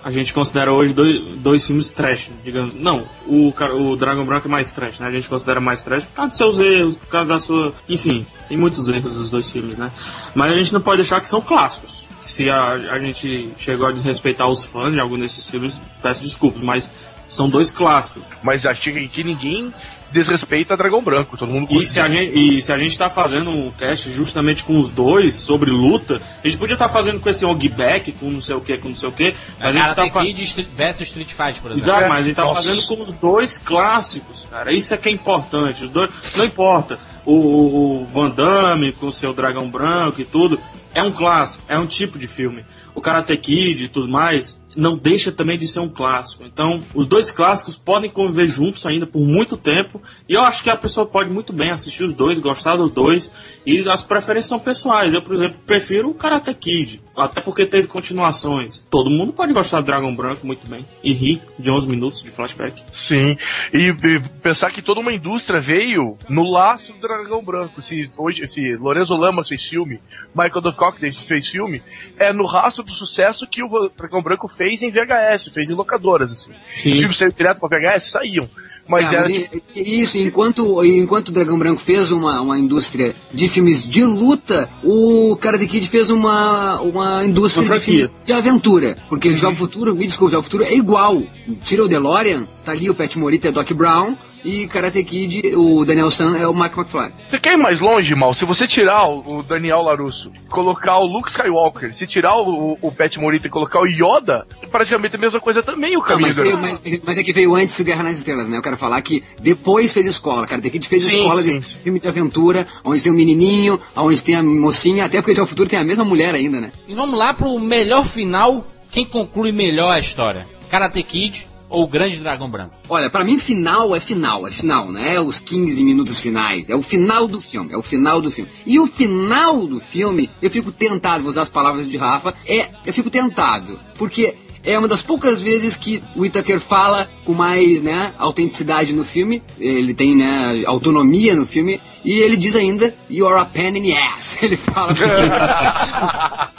a gente considera hoje dois, dois filmes trash, digamos. Não, o, o Dragon Branco é mais trash, né? A gente considera mais trash por causa dos seus erros, por causa da sua. Enfim, tem muitos erros dos dois filmes, né? Mas a gente não pode deixar que são clássicos. Se a, a gente chegou a desrespeitar os fãs de algum desses filmes, peço desculpas, mas são dois clássicos. Mas acho que que ninguém desrespeita Dragão Branco. Todo mundo E se, a gente, e se a gente tá fazendo um cast justamente com os dois sobre luta, a gente podia estar fazendo com esse Ogback, com não sei o que, com não sei o que, mas a gente tá Karate fa- Kid Street- versus Street Fighter, por exemplo. Exato, mas a gente tá Nossa. fazendo com os dois clássicos, cara. Isso é que é importante. Os dois, não importa. O, o- o Van Damme com o seu dragão branco e tudo, é um clássico, é um tipo de filme. O Karate Kid e tudo mais, não deixa também de ser um clássico. Então, os dois clássicos podem conviver juntos ainda por muito tempo. E eu acho que a pessoa pode muito bem assistir os dois, gostar dos dois. E as preferências são pessoais. Eu, por exemplo, prefiro o Karate Kid. Até porque teve continuações. Todo mundo pode gostar do Dragão Branco muito bem. E rir de 11 minutos de flashback. Sim, e, e pensar que toda uma indústria veio no laço do Dragão Branco. Se hoje, se Lorenzo Lamas fez filme, Michael Dudcock fez filme, é no rastro do sucesso que o Dragão Branco fez em VHS, fez em locadoras, assim. Sim. Os filmes saíram direto pra VHS, saíam. Mas É, era mas isso, enquanto, enquanto o Dragão Branco fez uma, uma indústria de filmes de luta, o Karate Kid fez uma, uma indústria Uma de filmes de aventura. Porque Jovem Futuro, me desculpe, Jovem Futuro é igual. Tira o DeLorean, tá ali o Pat Morita é Doc Brown, e Karate Kid, o Daniel San é o Mark McFly. Você quer ir mais longe, Mal? Se você tirar o, Daniel Larusso, colocar o Luke Skywalker, se tirar o, o Pat Morita e colocar o Yoda, é praticamente a mesma coisa também o Não, caminho mas, do veio- mas, mas é que veio antes o Guerra nas Estrelas, né? Eu quero falar que depois fez escola. Karate Kid fez Sim, escola sim. desse filme de aventura, onde tem o menininho, onde tem a mocinha, até porque o Futuro tem a mesma mulher ainda, né? E vamos lá pro melhor final. Quem conclui melhor a história? Karate Kid ou o Grande Dragão Branco? Olha, pra mim final é final, é final, não é os 15 minutos finais, é o final do filme, é o final do filme. E o final do filme, eu fico tentado, vou usar as palavras de Rafa, é, eu fico tentado, porque é uma das poucas vezes que o Whittaker fala com mais, né, autenticidade no filme, ele tem, né, autonomia no filme, e ele diz ainda, you're a pain in the ass, ele fala.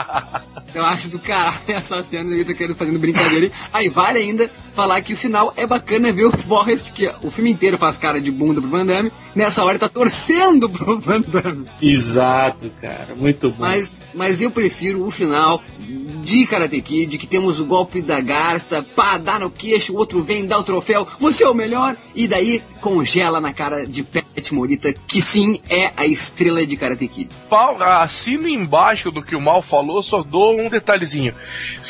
Eu acho do caralho essa cena do Whittaker fazendo brincadeira. aí. Vale ainda falar que o final é bacana ver o Forrest, que o filme inteiro faz cara de bunda pro Van Damme, nessa hora ele tá torcendo pro Van Damme. Exato, cara. Muito bom. Mas, mas eu prefiro o final de Karate Kid, que temos o golpe da garça, pá, dá no queixo, o outro vem, dá o troféu, você é o melhor, e daí congela na cara de Pat Morita, que sim é a estrela de Karate Kid. Pau- assino embaixo do que o Mal falou, só dou um detalhezinho.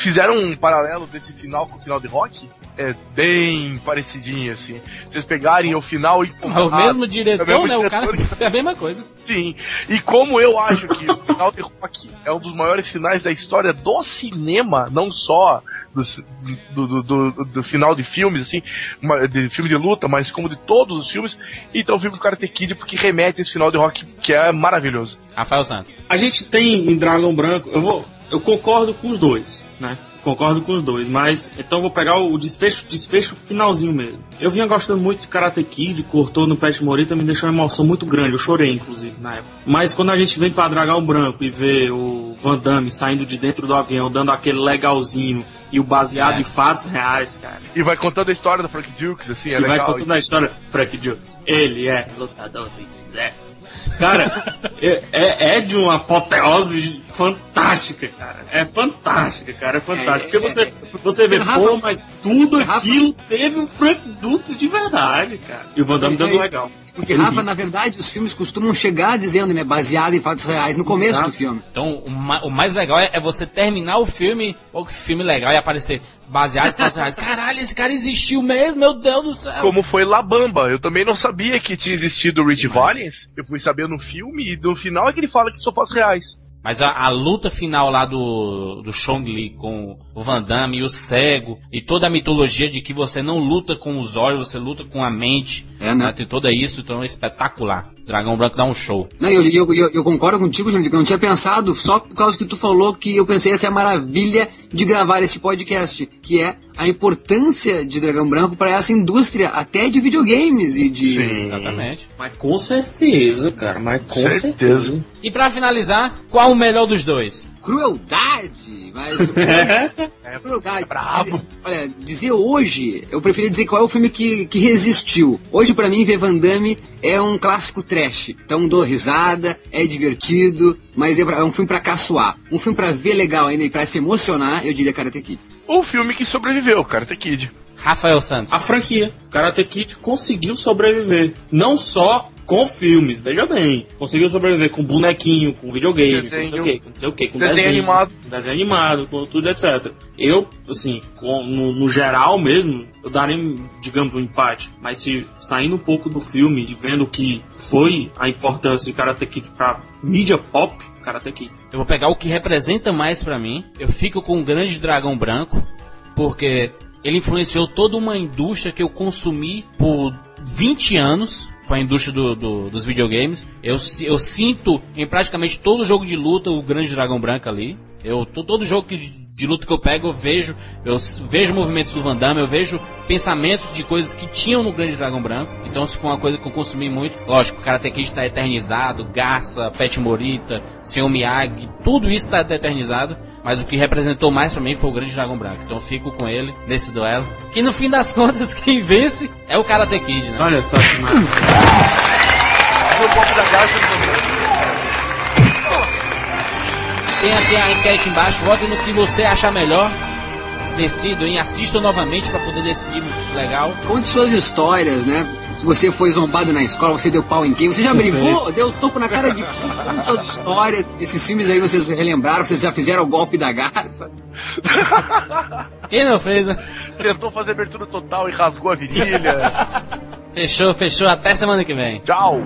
Fizeram um paralelo desse final com o final de Rock? É bem parecidinho, assim. Vocês pegarem o final e... É o mesmo diretor, É o mesmo né? O diretor. cara é a mesma coisa. Sim. E como eu acho que o final de Rock é um dos maiores finais da história do cinema, não só do, do, do, do- do final de filmes, assim, uma- de filme de luta, mas como de todos os filmes, então com o Karate Kid porque remete a esse final de Rock que é maravilhoso. Rafael Santos. A gente tem em Dragão Branco, eu vou, eu concordo com os dois, né? Concordo com os dois, mas então vou pegar o desfecho, desfecho finalzinho mesmo. Eu vinha gostando muito de Karate Kid, cortou no Pet Morita, me deixou uma emoção muito grande. Eu chorei, inclusive, na época. Mas quando a gente vem pra Dragão Branco e vê o Van Damme saindo de dentro do avião, dando aquele legalzinho e o baseado É. em fatos reais, cara. E vai contando a história do Frank Dukes, assim, é e vai legal. contando a história, Frank Jones. Ele é lutador do exército. Cara, é, é, é de uma apoteose fantástica, cara. É fantástica, cara. É fantástica. Porque você, você vê, Rafa- pô, mas tudo Rafa- aquilo teve um Frank Dukes de verdade, cara. E o Van Damme dando É, é, legal. Porque, Rafa, na verdade, os filmes costumam chegar dizendo, né, baseado em fatos reais no começo Exato. do filme. Então, o, ma- o mais legal é, é você terminar o filme, ou que filme legal, e aparecer baseado em fatos reais. Caralho, esse cara existiu mesmo, meu Deus do céu. Como foi La Bamba. Eu também não sabia que tinha existido o Rich Valens. Eu fui saber no filme e no final é que ele fala que são fatos reais. Mas a, a luta final lá do, do Chong Li com o Van Damme e o cego, e toda a mitologia de que você não luta com os olhos, você luta com a mente. É, né? Tem tudo isso, então é espetacular. Dragão Branco dá um show. Não, eu, eu, eu, eu concordo contigo, Jandir, que eu não tinha pensado, só por causa que tu falou que eu pensei essa é a maravilha de gravar esse podcast, que é a importância de Dragão Branco para essa indústria, até de videogames e de... Exatamente. Mas com certeza, cara. Mas com certeza. E pra finalizar, qual o melhor dos dois? Crueldade, mas... Crueldade. Dizer- Olha, dizer hoje, eu preferia dizer qual é o filme que, que resistiu. Hoje, pra mim, ver Van Damme é um clássico trash. Então, dou risada, é divertido, mas é, pra- é um filme pra caçoar. Um filme pra ver legal ainda e pra se emocionar, eu diria Karate Kid. O filme que sobreviveu, Karate Kid. Rafael Santos. A franquia. Karate Kid conseguiu sobreviver. Não só com filmes, veja bem. Conseguiu sobreviver com bonequinho, com videogame, com não sei o quê, com não sei o quê, com Desenho desenho, animado. com desenho animado, com tudo, etc. Eu, assim, com- no, no geral mesmo, eu daria, digamos, um empate. Mas se saindo um pouco do filme e vendo que foi a importância de Karate Kid pra mídia pop, Karate Kid. Eu vou pegar o que representa mais pra mim. Eu fico com o Grande Dragão Branco, porque ele influenciou toda uma indústria que eu consumi por 20 anos. Foi a indústria do- do- dos videogames. Eu, eu sinto em praticamente todo jogo de luta o Grande Dragão Branco ali. Eu, to- todo jogo que- de luta que eu pego, eu vejo, eu vejo movimentos do Van Damme, eu vejo pensamentos de coisas que tinham no Grande Dragão Branco. Então, se foi uma coisa que eu consumi muito, lógico, o Karate Kid está eternizado, Garça, Pet Morita, Senhor Miyagi, tudo isso está eternizado. Mas o que representou mais pra mim foi o Grande Dragão Branco. Então, eu fico com ele nesse duelo. Que no fim das contas, quem vence é o Karate Kid, né? Olha só que maravilha. Tem aqui a enquete embaixo, vote no que você achar melhor. Decido, hein? Assista novamente pra poder decidir legal. Conte suas histórias, né? Se você foi zombado na escola, você deu pau em quem? Você já brigou? Deu soco na cara de quem? Conte suas histórias. Esses filmes aí vocês relembraram, vocês já fizeram o golpe da garça. Quem não fez, né? Tentou fazer abertura total e rasgou a virilha. Fechou, fechou. Até semana que vem. Tchau.